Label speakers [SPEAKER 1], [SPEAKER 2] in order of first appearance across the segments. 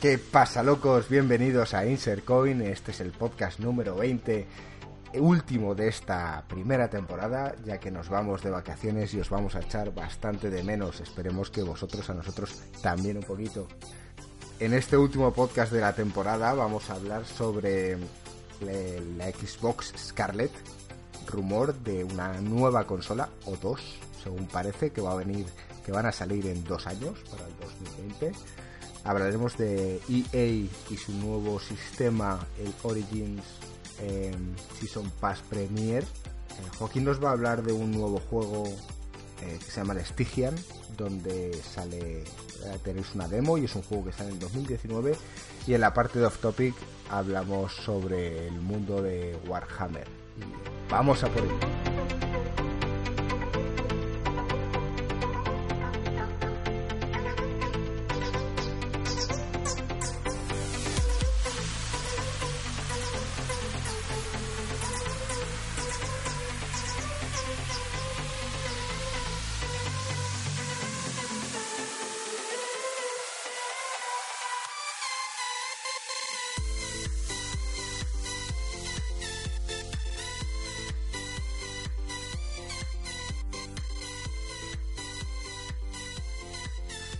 [SPEAKER 1] ¿Qué pasa, locos? Bienvenidos a Insert Coin. Este es el podcast número 20, último de esta primera temporada, ya que nos vamos de vacaciones y os vamos a echar bastante de menos. Esperemos que vosotros a nosotros también un poquito. En este último podcast de la temporada vamos a hablar sobre la Xbox Scarlett, rumor de una nueva consola o dos, según parece que va a venir, que van a salir en dos años para el 2020 hablaremos de EA y su nuevo sistema, el Origins Season Pass Premier. Eh, Joaquín nos va a hablar de un nuevo juego eh, que se llama el Stygian, donde sale, eh, tenéis una demo y es un juego que sale en 2019. Y en la parte de Off Topic hablamos sobre el mundo de Warhammer. Vamos a por ello.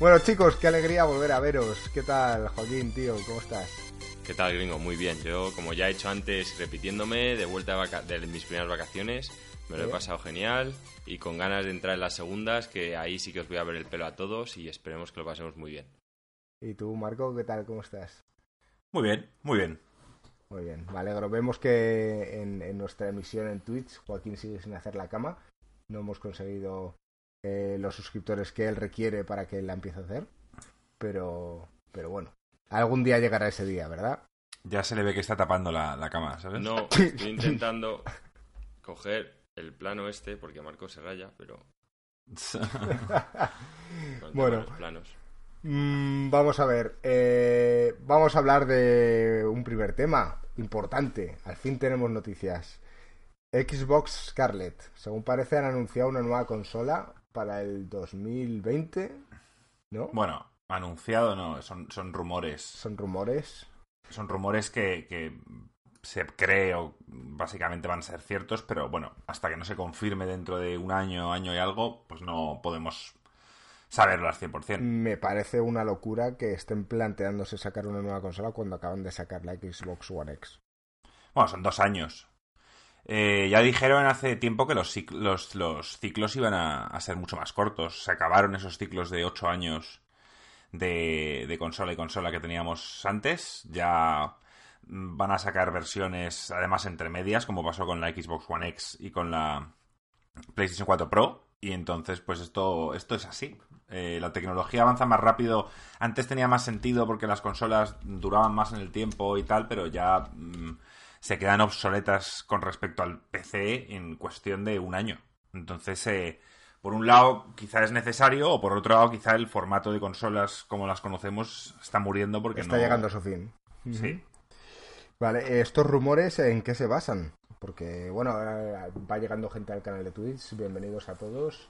[SPEAKER 1] Bueno chicos, qué alegría volver a veros. ¿Qué tal, Joaquín, tío? ¿Cómo estás?
[SPEAKER 2] ¿Qué tal, gringo? Muy bien. Yo, como ya he hecho antes, repitiéndome, de vuelta de, mis primeras vacaciones, me lo he pasado genial y con ganas de entrar en las segundas, que ahí sí que os voy a ver el pelo a todos y esperemos que lo pasemos muy bien.
[SPEAKER 1] ¿Y tú, Marco, qué tal? ¿Cómo estás?
[SPEAKER 3] Muy bien, muy bien.
[SPEAKER 1] Muy bien, me alegro. Vemos que en, en nuestra emisión en Twitch, Joaquín sigue sin hacer la cama. No hemos conseguido eh, los suscriptores que él requiere para que él la empiece a hacer. Pero, pero bueno, algún día llegará ese día, ¿verdad?
[SPEAKER 3] Ya se le ve que está tapando la, la cama, ¿sabes?
[SPEAKER 2] No, estoy intentando coger el plano este porque Marco se raya, pero...
[SPEAKER 1] bueno, planos. Mm, vamos a ver, eh, vamos a hablar de un primer tema importante. Al fin tenemos noticias. Xbox Scarlett. Según parece han anunciado una nueva consola para el 2020, ¿no?
[SPEAKER 3] Bueno, anunciado no, son, son rumores.
[SPEAKER 1] Son rumores.
[SPEAKER 3] Son rumores que, que se cree o básicamente van a ser ciertos, pero bueno, hasta que no se confirme dentro de un año, año y algo, pues no podemos saberlo al 100%.
[SPEAKER 1] Me parece una locura que estén planteándose sacar una nueva consola cuando acaban de sacar la Xbox One X.
[SPEAKER 3] Bueno, son dos años. Eh, ya dijeron hace tiempo que los, los, ciclos iban a, ser mucho más cortos. Se acabaron esos ciclos de 8 años de, consola y consola que teníamos antes. Ya van a sacar versiones, además, entre medias, como pasó con la Xbox One X y con la PlayStation 4 Pro. Y entonces, pues esto, esto es así. Eh, la tecnología avanza más rápido. Antes tenía más sentido porque las consolas duraban más en el tiempo y tal, pero ya... Mm, se quedan obsoletas con respecto al PC en cuestión de un año. Entonces, eh, por un lado, quizá es necesario, o por otro lado, quizá el formato de consolas como las conocemos está muriendo porque
[SPEAKER 1] está llegando a su fin.
[SPEAKER 3] Sí.
[SPEAKER 1] Vale, ¿estos rumores en qué se basan? Porque, bueno, va llegando gente al canal de Twitch, bienvenidos a todos.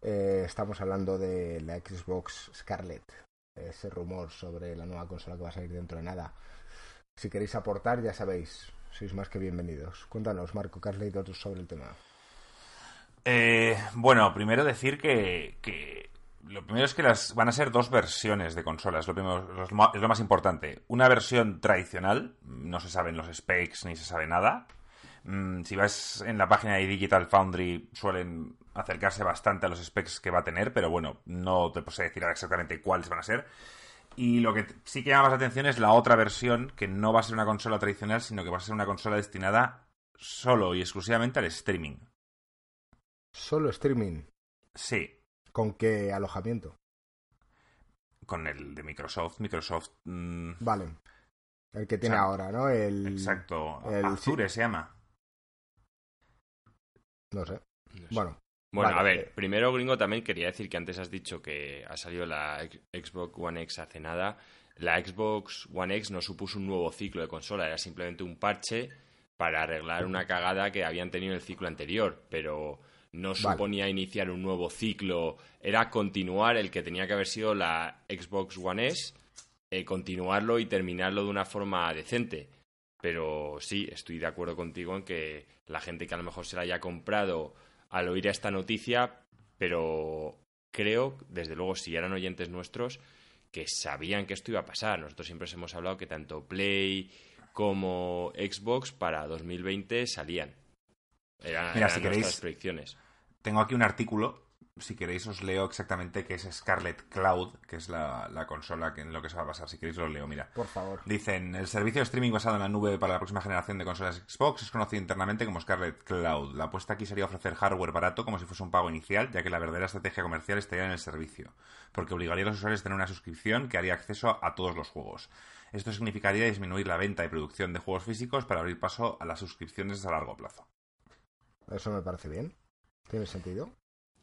[SPEAKER 1] Eh, estamos hablando de la Xbox Scarlett, ese rumor sobre la nueva consola que va a salir dentro de nada. Si queréis aportar, ya sabéis, sois más que bienvenidos. Cuéntanos, Marco, ¿qué has leído tú sobre el tema?
[SPEAKER 3] Eh, bueno, primero decir que, lo primero es que las van a ser dos versiones de consolas. Lo primero es lo más importante. Una versión tradicional, no se saben los specs ni se sabe nada. Mm, si vas en la página de Digital Foundry suelen acercarse bastante a los specs que va a tener, pero bueno, no te puedo decir exactamente cuáles van a ser. Y lo que sí que llama más atención es la otra versión, que no va a ser una consola tradicional, sino que va a ser una consola destinada solo y exclusivamente al streaming.
[SPEAKER 1] ¿Solo streaming?
[SPEAKER 3] Sí.
[SPEAKER 1] ¿Con qué alojamiento?
[SPEAKER 3] Con el de Microsoft. Microsoft. Mm,
[SPEAKER 1] vale. El que tiene ahora, ¿no? El,
[SPEAKER 3] exacto. El, Azure se llama.
[SPEAKER 1] No sé. Bueno.
[SPEAKER 2] Bueno, a ver, eh, primero, gringo, también quería decir que antes has dicho que ha salido la Xbox One X hace nada. La Xbox One X no supuso un nuevo ciclo de consola, era simplemente un parche para arreglar una cagada que habían tenido en el ciclo anterior, pero no suponía iniciar un nuevo ciclo, era continuar el que tenía que haber sido la Xbox One S eh, continuarlo y terminarlo de una forma decente. Pero sí, estoy de acuerdo contigo en que la gente que a lo mejor se la haya comprado al oír esta noticia, pero creo, desde luego, si eran oyentes nuestros, que sabían que esto iba a pasar. Nosotros siempre hemos hablado que tanto Play como Xbox para 2020 salían. Eran,
[SPEAKER 3] Mira,
[SPEAKER 2] eran
[SPEAKER 3] si
[SPEAKER 2] nuestras
[SPEAKER 3] queréis-
[SPEAKER 2] predicciones.
[SPEAKER 3] Tengo aquí un artículo, si queréis os leo exactamente qué es Scarlet Cloud, que es la, la consola que en lo que se va a basar. Si queréis lo leo, mira.
[SPEAKER 1] Por favor.
[SPEAKER 3] Dicen, el servicio de streaming basado en la nube para la próxima generación de consolas Xbox es conocido internamente como Scarlet Cloud. La apuesta aquí sería ofrecer hardware barato como si fuese un pago inicial, ya que la verdadera estrategia comercial estaría en el servicio, porque obligaría a los usuarios a tener una suscripción que haría acceso a todos los juegos. Esto significaría disminuir la venta y producción de juegos físicos para abrir paso a las suscripciones a largo plazo.
[SPEAKER 1] Eso me parece bien. ¿Tiene sentido?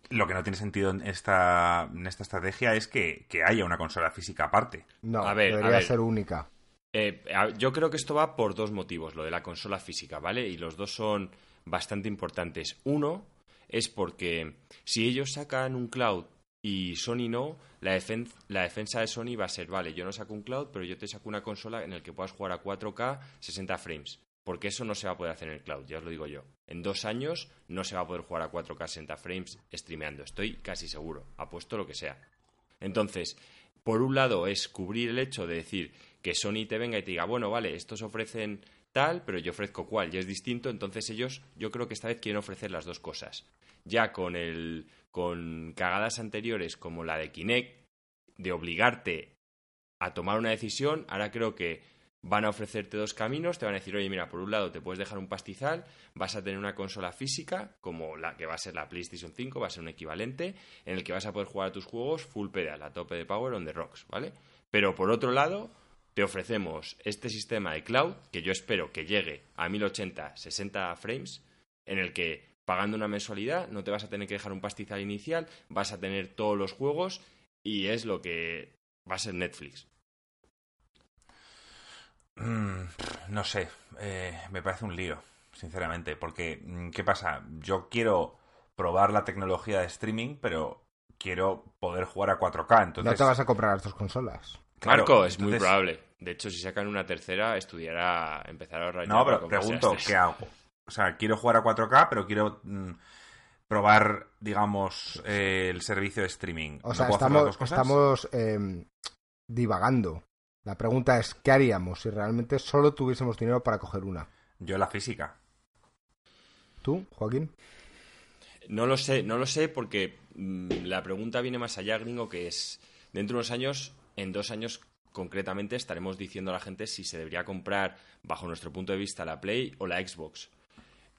[SPEAKER 3] Lo que no tiene sentido en esta, en esta estrategia es que, que haya una consola física aparte.
[SPEAKER 1] No,
[SPEAKER 2] A ver, a
[SPEAKER 1] debería
[SPEAKER 2] ver.
[SPEAKER 1] ser única.
[SPEAKER 2] Eh, a- yo creo que esto va por dos motivos, lo de la consola física, ¿vale? Y los dos son bastante importantes. Uno es porque si ellos sacan un cloud y Sony no, la, defen- la defensa de Sony va a ser, vale, yo no saco un cloud, pero yo te saco una consola en la que puedas jugar a 4K 60 frames. Porque eso no se va a poder hacer en el cloud, ya os lo digo yo. En dos años no se va a poder jugar a 4K 60 frames streameando, estoy casi seguro, apuesto lo que sea. Entonces, por un lado es cubrir el hecho de decir que Sony te venga y te diga, bueno, vale, estos ofrecen tal, pero yo ofrezco cual, y es distinto, entonces ellos yo creo que esta vez quieren ofrecer las dos cosas. Ya con el con cagadas anteriores como la de Kinect de obligarte a tomar una decisión, ahora creo que van a ofrecerte dos caminos, te van a decir, oye, mira, por un lado te puedes dejar un pastizal, vas a tener una consola física, como la que va a ser la PlayStation 5, va a ser un equivalente, en el que vas a poder jugar a tus juegos full pedal, a tope de power on the rocks, ¿vale? Pero por otro lado, te ofrecemos este sistema de cloud, que yo espero que llegue a 1080, 60 frames, en el que pagando una mensualidad no te vas a tener que dejar un pastizal inicial, vas a tener todos los juegos y es lo que va a ser Netflix.
[SPEAKER 3] Mm, no sé, eh, me parece un lío, sinceramente, porque mm, ¿qué pasa? Yo quiero probar la tecnología de streaming, pero quiero poder jugar a 4K, entonces...
[SPEAKER 1] No te vas a comprar las dos consolas.
[SPEAKER 3] Claro,
[SPEAKER 2] Marco, es muy probable. De hecho, si sacan una tercera, estudiará, empezará a ahorrar ya
[SPEAKER 3] No, pero pregunto. ¿qué hago? O sea, quiero jugar a 4K, pero quiero mm, probar, digamos, eh, el servicio de streaming.
[SPEAKER 1] O
[SPEAKER 3] ¿No
[SPEAKER 1] sea, estamos, eh, divagando. La pregunta es, ¿qué haríamos si realmente solo tuviésemos dinero para coger una?
[SPEAKER 3] Yo la física.
[SPEAKER 1] ¿Tú, Joaquín?
[SPEAKER 2] No lo sé, no lo sé porque mm, la pregunta viene más allá, gringo, que es, dentro de unos años, en dos años concretamente, estaremos diciendo a la gente si se debería comprar, bajo nuestro punto de vista, la Play o la Xbox.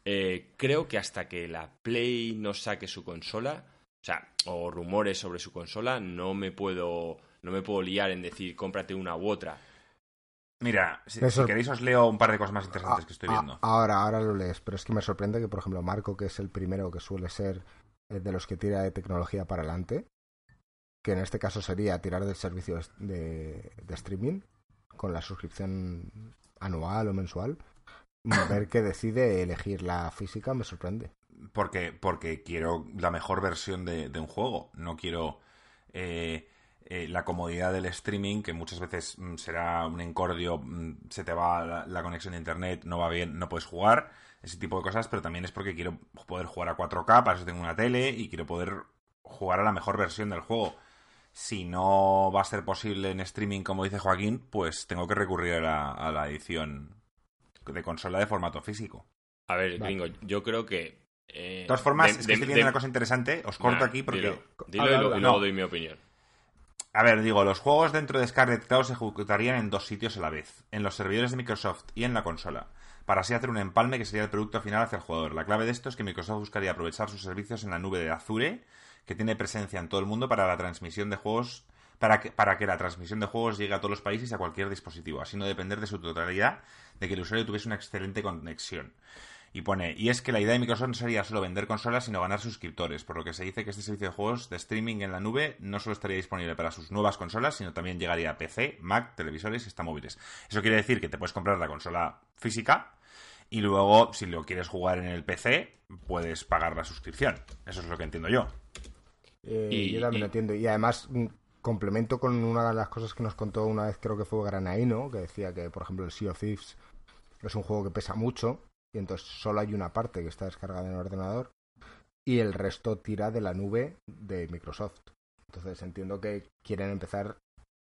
[SPEAKER 2] Eh, creo que hasta que la Play no saque su consola, o sea, o rumores sobre su consola, no me puedo, no me puedo liar en decir cómprate una u otra.
[SPEAKER 3] Mira, si, queréis os leo un par de cosas más interesantes que estoy
[SPEAKER 1] Ah,
[SPEAKER 3] viendo.
[SPEAKER 1] ahora, ahora lo lees, pero es que me sorprende que, por ejemplo, Marco, que es el primero que suele ser eh, de los que tira de tecnología para adelante, que en este caso sería tirar del servicio de, de streaming con la suscripción anual o mensual, ver que decide elegir la física me sorprende.
[SPEAKER 3] Porque, porque quiero la mejor versión de, de un juego. No quiero eh, eh, la comodidad del streaming, que muchas veces mm, será un encordio, mm, se te va la, la conexión de internet, no va bien, no puedes jugar, ese tipo de cosas, pero también es porque quiero poder jugar a 4K, para eso tengo una tele y quiero poder jugar a la mejor versión del juego. Si no va a ser posible en streaming, como dice Joaquín, pues tengo que recurrir a la, a la edición de consola de formato físico.
[SPEAKER 2] A ver,
[SPEAKER 1] Vale.
[SPEAKER 2] gringo, yo creo que... eh,
[SPEAKER 3] De todas formas,
[SPEAKER 2] de-
[SPEAKER 3] es que
[SPEAKER 2] de-
[SPEAKER 3] estoy viendo
[SPEAKER 2] de-
[SPEAKER 3] una cosa interesante. Os corto
[SPEAKER 2] Nah,
[SPEAKER 3] aquí porque.
[SPEAKER 2] Dilo, dilo
[SPEAKER 1] Habla,
[SPEAKER 2] y, lo-
[SPEAKER 1] habla.
[SPEAKER 2] y luego
[SPEAKER 3] No.
[SPEAKER 2] doy mi opinión.
[SPEAKER 3] A ver, digo, los juegos dentro de Scarlet Cloud se ejecutarían en dos sitios a la vez: en los servidores de Microsoft y en la consola. Para así hacer un empalme que sería el producto final hacia el jugador. La clave de esto es que Microsoft buscaría aprovechar sus servicios en la nube de Azure, que tiene presencia en todo el mundo para la transmisión de juegos. Para que, para que la transmisión de juegos llegue a todos los países y a cualquier dispositivo, así no depender de su totalidad de que el usuario tuviese una excelente conexión. Y pone, y es que la idea de Microsoft no sería solo vender consolas, sino ganar suscriptores, por lo que se dice que este servicio de juegos de streaming en la nube no solo estaría disponible para sus nuevas consolas, sino también llegaría a PC, Mac, televisores y hasta móviles. Eso quiere decir que te puedes comprar la consola física y luego, si lo quieres jugar en el PC, puedes pagar la suscripción. Eso es lo que entiendo yo.
[SPEAKER 1] Eh,
[SPEAKER 2] Y-
[SPEAKER 1] yo también
[SPEAKER 2] y-
[SPEAKER 1] lo entiendo. Y además, mm, complemento con una de las cosas que nos contó una vez, creo que fue Granaino, que decía que, por ejemplo, el Sea of Thieves es un juego que pesa mucho y entonces solo hay una parte que está descargada en el ordenador y el resto tira de la nube de Microsoft. Entonces entiendo que quieren empezar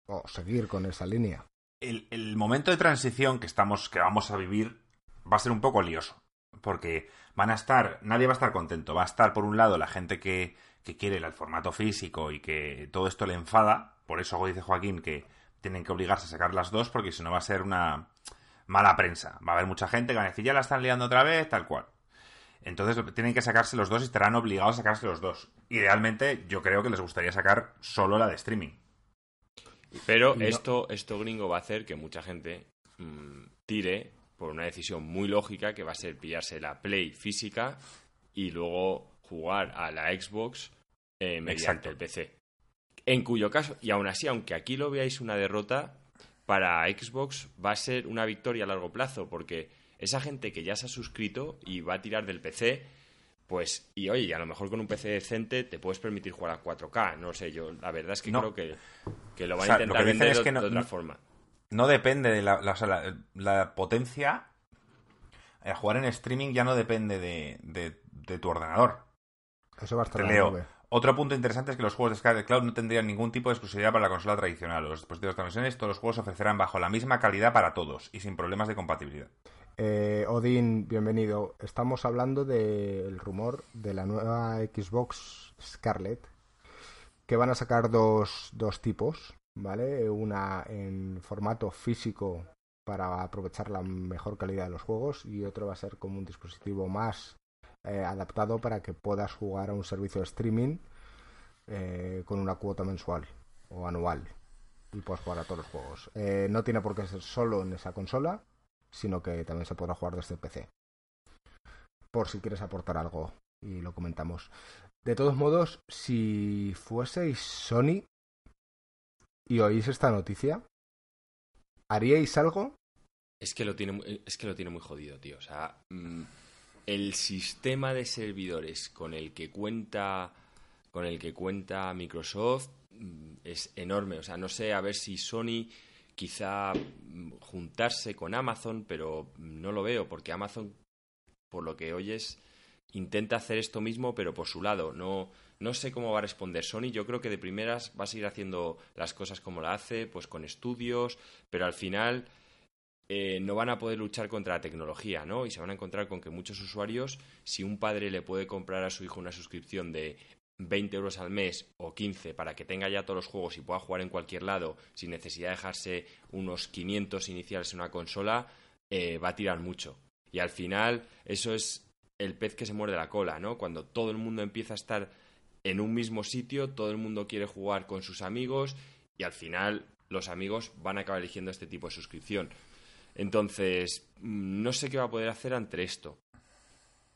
[SPEAKER 1] o seguir con esa línea.
[SPEAKER 3] El, el momento de transición que estamos, que vamos a vivir, va a ser un poco lioso. Porque van a estar, nadie va a estar contento. Va a estar, por un lado, la gente que, que quiere el formato físico y que todo esto le enfada. Por eso dice Joaquín que tienen que obligarse a sacar las dos, porque si no va a ser una mala prensa. Va a haber mucha gente que va a decir, ya la están liando otra vez, tal cual. Entonces tienen que sacarse los dos y estarán obligados a sacarse los dos. Idealmente, yo creo que les gustaría sacar solo la de streaming.
[SPEAKER 2] Pero esto, esto gringo va a hacer que mucha gente mm, tire por una decisión muy lógica que va a ser pillarse la Play física y luego jugar a la Xbox eh, mediante el PC. En cuyo caso, y aún así, aunque aquí lo veáis una derrota, para Xbox va a ser una victoria a largo plazo, porque esa gente que ya se ha suscrito y va a tirar del PC, pues, y oye, a lo mejor con un PC decente te puedes permitir jugar a 4K, no sé, yo la verdad es que creo que, lo van a intentar vender de, otra forma.
[SPEAKER 3] No depende de la, la, potencia. Eh, jugar en streaming ya no depende de, tu ordenador.
[SPEAKER 1] Eso va a estar
[SPEAKER 3] leo. Otro punto interesante es que los juegos de Sky Cloud no tendrían ningún tipo de exclusividad para la consola tradicional. Los dispositivos de transmisiones, todos los juegos ofrecerán bajo la misma calidad para todos y sin problemas de compatibilidad.
[SPEAKER 1] Eh, Odin, bienvenido. Estamos hablando del rumor de la nueva Xbox Scarlett, que van a sacar dos, dos tipos, ¿vale? Una en formato físico para aprovechar la mejor calidad de los juegos y otro va a ser como un dispositivo más eh, adaptado para que puedas jugar a un servicio de streaming eh, con una cuota mensual o anual y puedas jugar a todos los juegos. Eh, no tiene por qué ser solo en esa consola, sino que también se podrá jugar desde el PC. Por si quieres aportar algo y lo comentamos. De todos modos, si fueseis Sony y oís esta noticia, ¿haríais algo?
[SPEAKER 2] Es que lo tiene, es que lo tiene muy jodido, tío. O sea, mm, el sistema de servidores con el que cuenta con el que cuenta Microsoft mm, es enorme. O sea, no sé a ver si Sony quizá mm, juntarse con Amazon, pero no lo veo, porque Amazon, por lo que oyes, intenta hacer esto mismo, pero por su lado. No, no sé cómo va a responder Sony. Yo creo que de primeras va a seguir haciendo las cosas como la hace, pues con estudios, pero al final eh, no van a poder luchar contra la tecnología, ¿no? Y se van a encontrar con que muchos usuarios, si un padre le puede comprar a su hijo una suscripción de 20 euros al mes o 15 para que tenga ya todos los juegos y pueda jugar en cualquier lado sin necesidad de dejarse unos 500 iniciales en una consola, eh, va a tirar mucho. Y al final, eso es el pez que se muerde la cola, ¿no? Cuando todo el mundo empieza a estar en un mismo sitio, todo el mundo quiere jugar con sus amigos y al final los amigos van a acabar eligiendo este tipo de suscripción. Entonces, no sé qué va a poder hacer ante esto.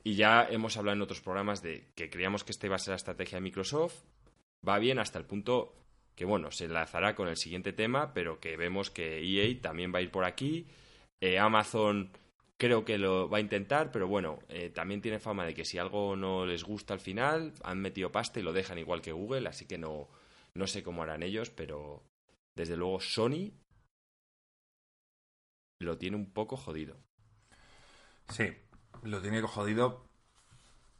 [SPEAKER 2] Y ya hemos hablado en otros programas de que creíamos que esta iba a ser la estrategia de Microsoft. Va bien hasta el punto que, bueno, se enlazará con el siguiente tema, pero que vemos que EA también va a ir por aquí. Eh, Amazon creo que lo va a intentar, pero bueno, eh, también tiene fama de que si algo no les gusta al final, han metido pasta y lo dejan igual que Google, así que no, no sé cómo harán ellos, pero desde luego Sony lo tiene un poco jodido.
[SPEAKER 3] Sí, lo tiene jodido.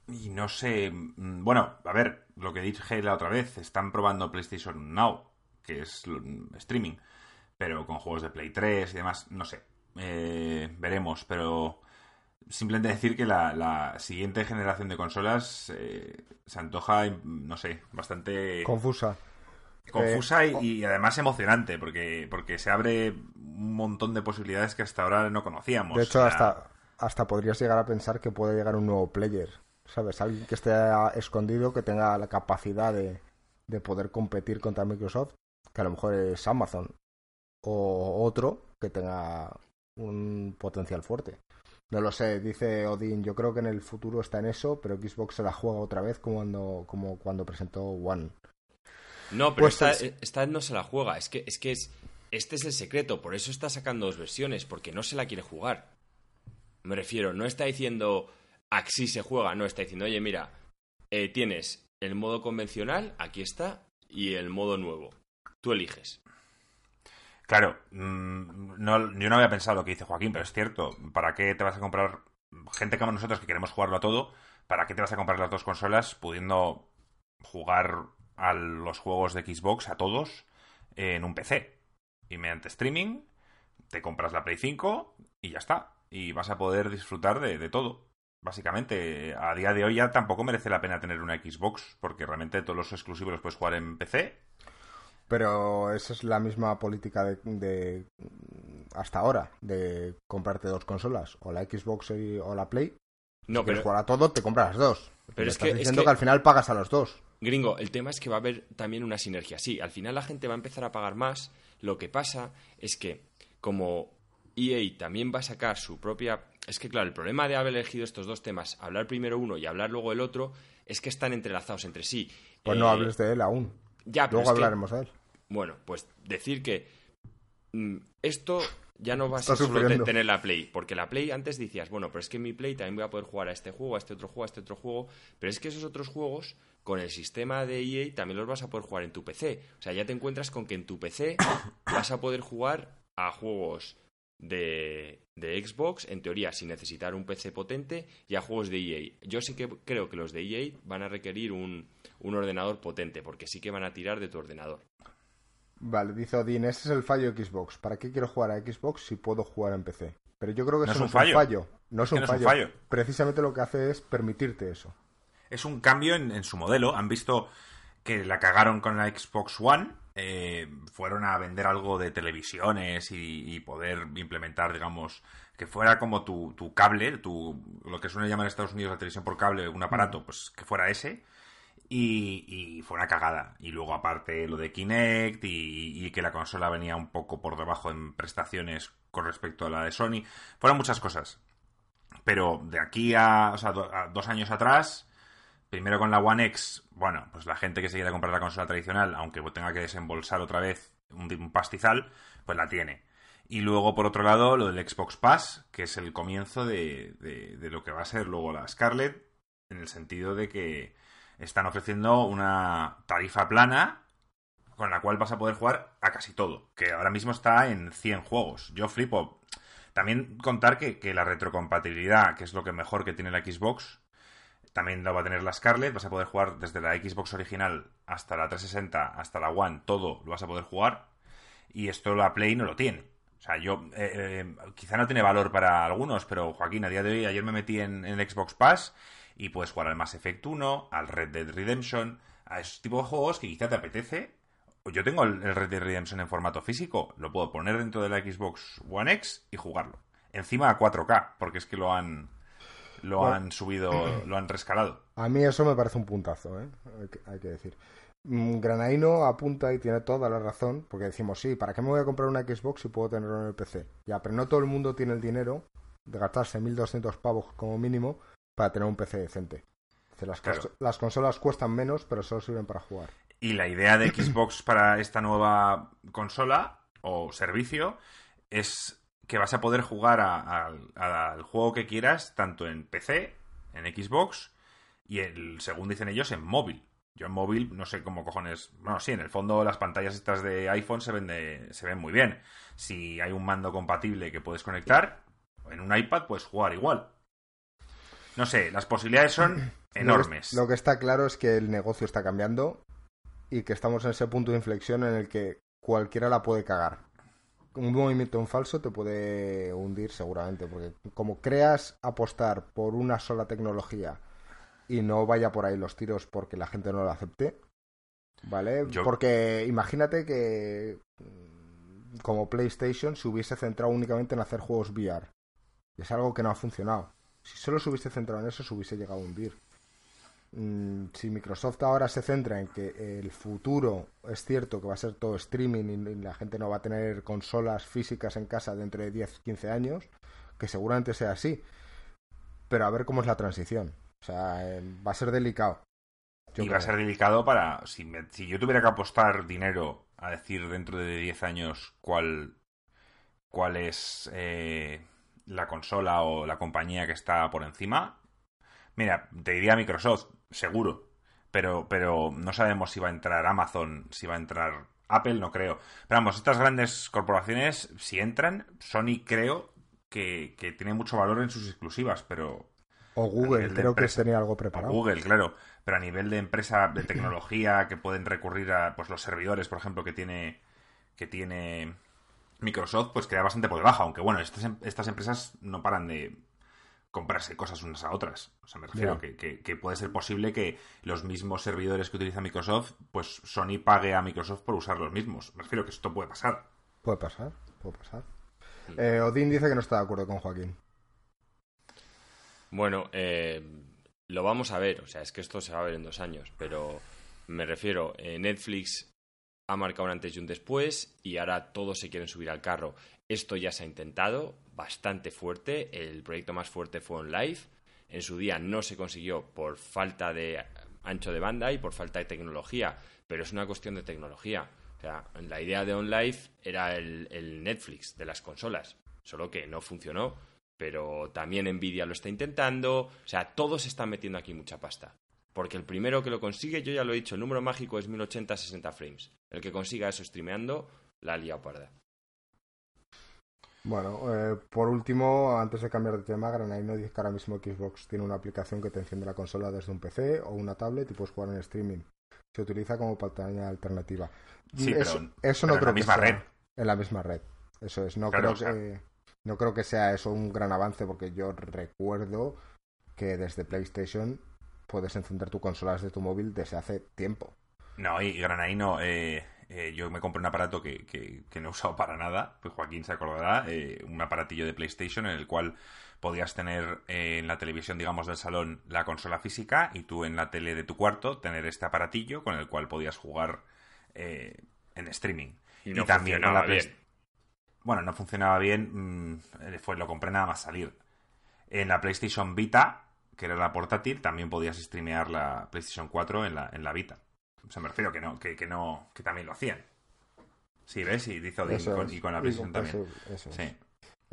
[SPEAKER 3] Y no sé. Mm, bueno, a ver, lo que dije la otra vez, están probando PlayStation Now, que es streaming, pero con juegos de Play 3 y demás, no sé. Eh, veremos, pero simplemente decir que la, siguiente generación de consolas eh, se antoja, no sé, bastante
[SPEAKER 1] confusa.
[SPEAKER 3] Confusa y, y, además emocionante, porque, porque se abre un montón de posibilidades que hasta ahora no conocíamos.
[SPEAKER 1] De hecho, hasta, hasta podrías llegar a pensar que puede llegar un nuevo player, ¿sabes? Alguien que esté escondido, que tenga la capacidad de, de poder competir contra Microsoft, que a lo mejor es Amazon, o otro que tenga un potencial fuerte. No lo sé, dice Odin, yo creo que en el futuro está en eso, pero Xbox se la juega otra vez como cuando, como cuando presentó One.
[SPEAKER 2] No, pero esta, vez no se la juega. Es que, es que es, este es el secreto. Por eso está sacando dos versiones, porque no se la quiere jugar. Me refiero, no está diciendo así se juega, no, está diciendo, oye, mira, eh, tienes el modo convencional, aquí está, y el modo nuevo. tú eliges.
[SPEAKER 3] Claro, mm, no, yo no había pensado lo que dice Joaquín, pero es cierto. ¿Para qué te vas a comprar gente como nosotros que queremos jugarlo a todo? ¿Para qué te vas a comprar las dos consolas pudiendo jugar a los juegos de Xbox a todos en un PC? Y mediante streaming te compras la Play 5 y ya está. Y vas a poder disfrutar de, de todo. Básicamente, a día de hoy ya tampoco merece la pena tener una Xbox, porque realmente todos los exclusivos los puedes jugar en PC
[SPEAKER 1] pero esa es la misma política de, hasta ahora, de comprarte dos consolas, o la Xbox o la Play. No, si pero... jugar a todo, te compras las dos. Pero es que, diciendo que... al final pagas a los dos.
[SPEAKER 2] Gringo, el tema es que va a haber también una sinergia. Sí, al final la gente va a empezar a pagar más. Lo que pasa es que, como EA también va a sacar su propia. Es que, claro, el problema de haber elegido estos dos temas, hablar primero uno y hablar luego el otro, es que están entrelazados entre sí.
[SPEAKER 1] Pues no eh, hables de él aún. Ya, Luego hablaremos de él.
[SPEAKER 2] Bueno, pues decir que mm, esto ya no va a tener la Play, porque la Play antes decías, bueno, pero es que en mi Play también voy a poder jugar a este juego, a este otro juego, a este otro juego, pero es que esos otros juegos con el sistema de EA también los vas a poder jugar en tu PC. O sea, ya te encuentras con que en tu PC vas a poder jugar a juegos de, de, Xbox, en teoría, sin necesitar un PC potente, y a juegos de EA. Yo sí que creo que los de EA van a requerir un, un ordenador potente, porque sí que van a tirar de tu ordenador.
[SPEAKER 1] Vale, dice Odin, ese es el fallo de Xbox. ¿Para qué quiero jugar a Xbox si puedo jugar en PC? Pero yo creo que eso no es un fallo. No es un, fallo. Precisamente lo que hace es permitirte eso.
[SPEAKER 3] Es un cambio en, su modelo. Han visto que la cagaron con la Xbox One. Eh, fueron a vender algo de televisiones y, poder implementar, digamos, que fuera como tu, tu cable, tu, lo que suele llamar en Estados Unidos la televisión por cable, un aparato, mm. pues que fuera ese y, fue una cagada. Y luego aparte lo de Kinect y, que la consola venía un poco por debajo en prestaciones con respecto a la de Sony. Fueron muchas cosas. Pero de aquí a, o sea, dos años atrás, primero con la One X, bueno, pues la gente que se quiera comprar la consola tradicional, aunque tenga que desembolsar otra vez un, pastizal, pues la tiene. Y luego, por otro lado, lo del Xbox Pass, que es el comienzo de, de lo que va a ser luego la Scarlett, en el sentido de que están ofreciendo una tarifa plana con la cual vas a poder jugar a casi todo, que ahora mismo está en 100 juegos. Yo flipo. También contar que, la retrocompatibilidad, que es lo que mejor que tiene la Xbox, también lo va a tener la Scarlett. Vas a poder jugar desde la Xbox original hasta la 360, hasta la One, todo lo vas a poder jugar. Y esto la Play no lo tiene. O sea, yo eh, eh, quizá no tiene valor para algunos, pero Joaquín, a día de hoy, ayer me metí en, en el Xbox Pass y puedes jugar al Mass Effect 1, al Red Dead Redemption, a esos tipos de juegos que quizá te apetece. Yo tengo el Red Dead Redemption en formato físico, lo puedo poner dentro de la Xbox One X y jugarlo. Encima a 4K, porque es que lo han lo han subido, lo han rescalado.
[SPEAKER 1] A mí eso me parece un puntazo, ¿eh? hay, que, decir. Mm, Granaino apunta y tiene toda la razón, porque decimos, sí, ¿para qué me voy a comprar una Xbox si puedo tenerlo en el PC? Ya, pero no todo el mundo tiene el dinero de gastarse 1.200 pavos como mínimo para tener un PC decente. Las, las consolas cuestan menos, pero solo sirven para jugar.
[SPEAKER 3] Y la idea de Xbox para esta nueva consola o servicio es que vas a poder jugar al juego que quieras, tanto en PC, en Xbox, y el, según dicen ellos, en móvil. Yo en móvil no sé cómo cojones. Bueno, sí, en el fondo las pantallas estas de iPhone se ven, se ven muy bien. Si hay un mando compatible que puedes conectar, en un iPad puedes jugar igual. No sé, las posibilidades son enormes.
[SPEAKER 1] Lo que, está claro es que el negocio está cambiando y que estamos en ese punto de inflexión en el que cualquiera la puede cagar. Un movimiento en falso te puede hundir seguramente, porque como creas apostar por una sola tecnología y no vaya por ahí los tiros porque la gente no lo acepte, ¿vale? Porque imagínate que mm, como PlayStation se hubiese centrado únicamente en hacer juegos VR. Y es algo que no ha funcionado. Si solo se hubiese centrado en eso, se hubiese llegado a hundir. Mm, si Microsoft ahora se centra en que el futuro es cierto que va a ser todo streaming y la gente no va a tener consolas físicas en casa dentro de 10, 15 años, que seguramente sea así. Pero a ver cómo es la transición. O sea, eh, va a ser delicado.
[SPEAKER 3] y va a ser delicado para. Si, si yo tuviera que apostar dinero a decir dentro de 10 años cuál, cuál es. Eh, la consola o la compañía que está por encima, mira, te diría Microsoft, seguro. Pero, pero no sabemos si va a entrar Amazon, si va a entrar Apple no creo. Pero vamos, estas grandes corporaciones, si entran, Sony creo que, que tiene mucho valor en sus exclusivas, pero...
[SPEAKER 1] O Google, creo que tenía algo preparado.
[SPEAKER 3] Google, claro. Pero a nivel de empresa de tecnología que pueden recurrir a pues, los servidores, por ejemplo, que tiene, que tiene Microsoft, pues queda bastante por debajo. Aunque bueno, estas, em, estas empresas no paran de comprarse cosas unas a otras. O sea, me refiero que, que, puede ser posible que los mismos servidores que utiliza Microsoft, pues Sony pague a Microsoft por usar los mismos. Me refiero que esto puede pasar.
[SPEAKER 1] Puede pasar, puede pasar. Eh, Odín dice que no está de acuerdo con Joaquín.
[SPEAKER 2] Bueno, eh, lo vamos a ver. O sea, es que esto se va a ver en dos años. Pero me refiero, eh, Netflix ha marcado un antes y un después y ahora todos se quieren subir al carro. Esto ya se ha intentado bastante fuerte. El proyecto más fuerte fue OnLive. En su día no se consiguió por falta de ancho de banda y por falta de tecnología, pero es una cuestión de tecnología. O sea, la idea de OnLive era el, el Netflix de las consolas, solo que no funcionó. Pero también Nvidia lo está intentando. O sea, todos están metiendo aquí mucha pasta. Porque el primero que lo consigue, yo ya lo he dicho, el número mágico es 1080-60 frames. El que consiga eso streameando, la ha parda.
[SPEAKER 1] Bueno, eh, por último, antes de cambiar de tema, Granaino dice que ahora mismo Xbox tiene una aplicación que te enciende la consola desde un PC o una tablet y puedes jugar en streaming. Se utiliza como pantalla alternativa.
[SPEAKER 3] Sí,
[SPEAKER 1] eso,
[SPEAKER 3] pero,
[SPEAKER 1] eso no
[SPEAKER 3] en
[SPEAKER 1] creo
[SPEAKER 3] la misma
[SPEAKER 1] que sea
[SPEAKER 3] red.
[SPEAKER 1] En la misma red. Eso es. No creo que no creo que sea eso un gran avance porque yo recuerdo que desde PlayStation puedes encender tu consola desde tu móvil desde hace tiempo.
[SPEAKER 3] No, y Granaino, eh, eh, yo me compré un aparato que, que, no he usado para nada, pues Joaquín se acordará, eh, un aparatillo de PlayStation en el cual podías tener eh, en la televisión, digamos, del salón la consola física y tú en la tele de tu cuarto tener este aparatillo con el cual podías jugar en streaming.
[SPEAKER 2] Y, también la bien.
[SPEAKER 3] Bueno, no funcionaba bien, fue, lo compré nada más salir. En la PlayStation Vita, que era la portátil, también podías streamear la PlayStation 4 en la, en la Vita. O sea, me refiero que no, que, que no, que también lo hacían. Sí, ¿ves? Y dice Odin y con la PlayStation también. sí.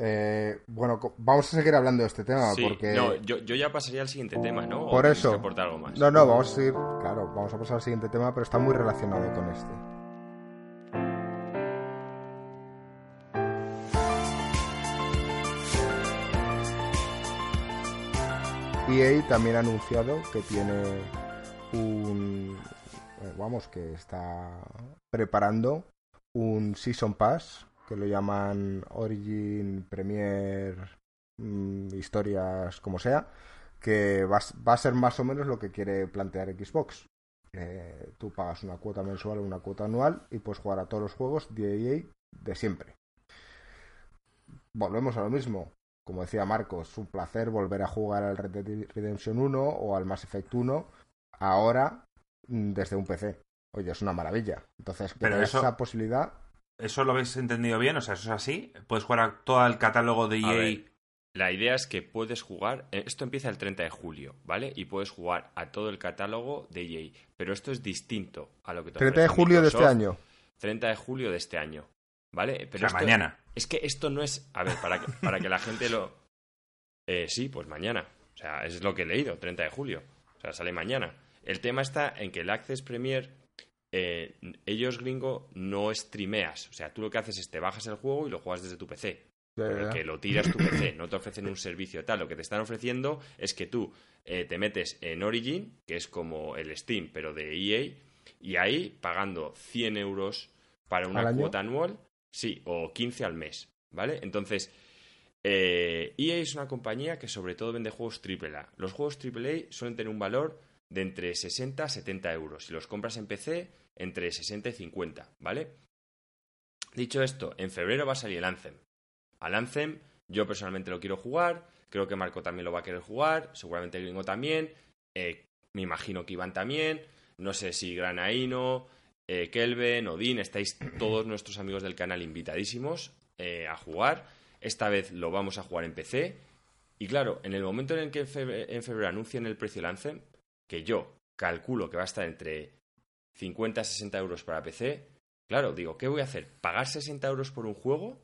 [SPEAKER 1] Eh, bueno, vamos a seguir hablando de este tema porque...
[SPEAKER 2] No, yo, yo, ya pasaría al siguiente tema, ¿no?
[SPEAKER 1] Por eso...
[SPEAKER 2] Algo más?
[SPEAKER 1] No, no, vamos a seguir... Claro, vamos a pasar al siguiente tema, pero está muy relacionado con este. EA también ha anunciado que tiene un, eh, vamos, que está preparando un Season Pass, que lo llaman Origin, Premier, mm, historias, como sea, que va, a ser más o menos lo que quiere plantear Xbox. Eh, tú pagas una cuota mensual o una cuota anual y puedes jugar a todos los juegos de EA de siempre. Volvemos a lo mismo. Como decía Marcos, es un placer volver a jugar al Red Dead Redemption 1 o al Mass Effect 1 ahora Mm, desde un PC. Oye, es una maravilla. Entonces, pero esa posibilidad.
[SPEAKER 3] ¿Eso lo habéis entendido bien? O sea, ¿eso es así? ¿Puedes jugar a todo el catálogo de EA?
[SPEAKER 2] la idea es que puedes jugar. Eh, esto empieza el 30 de julio, ¿vale? Y puedes jugar a todo el catálogo de EA. Pero esto es distinto a lo que te
[SPEAKER 1] 30 de julio de este año.
[SPEAKER 2] 30 de julio de este año, ¿vale?
[SPEAKER 3] Pero mañana.
[SPEAKER 2] Es que esto no es. A ver, para que, para que la gente lo. Eh, sí, pues mañana. O sea, es lo que he leído, 30 de julio. O sea, sale mañana. El tema está en que el Access Premier, eh, ellos gringo, no streameas. O sea, tú lo que haces es te bajas el juego y lo juegas desde tu PC. que lo tiras tu PC, no te ofrecen un servicio tal. Lo que te están ofreciendo es que tú eh, te metes en Origin, que es como el Steam, pero de EA, y ahí pagando 100 euros para una cuota anual, sí, o 15 al mes, ¿vale? Entonces, eh, EA es una compañía que sobre todo vende juegos AAA. Los juegos AAA suelen tener un valor de entre 60 a 70 euros. Si los compras en PC, entre 60 y 50, ¿vale? Dicho esto, en febrero va a salir el Anthem. Al Anthem yo personalmente lo quiero jugar, creo que Marco también lo va a querer jugar, seguramente gringo también, eh, me imagino que Iván también, no sé si Granaino, eh, Kelvin, Odín, estáis todos nuestros amigos del canal invitadísimos eh, a jugar. Esta vez lo vamos a jugar en PC. Y claro, en el momento en el que en febrero, en anuncien el precio del que yo calculo que va a estar entre 50 y 60 euros para PC, claro, digo, ¿qué voy a hacer? ¿Pagar 60 euros por un juego?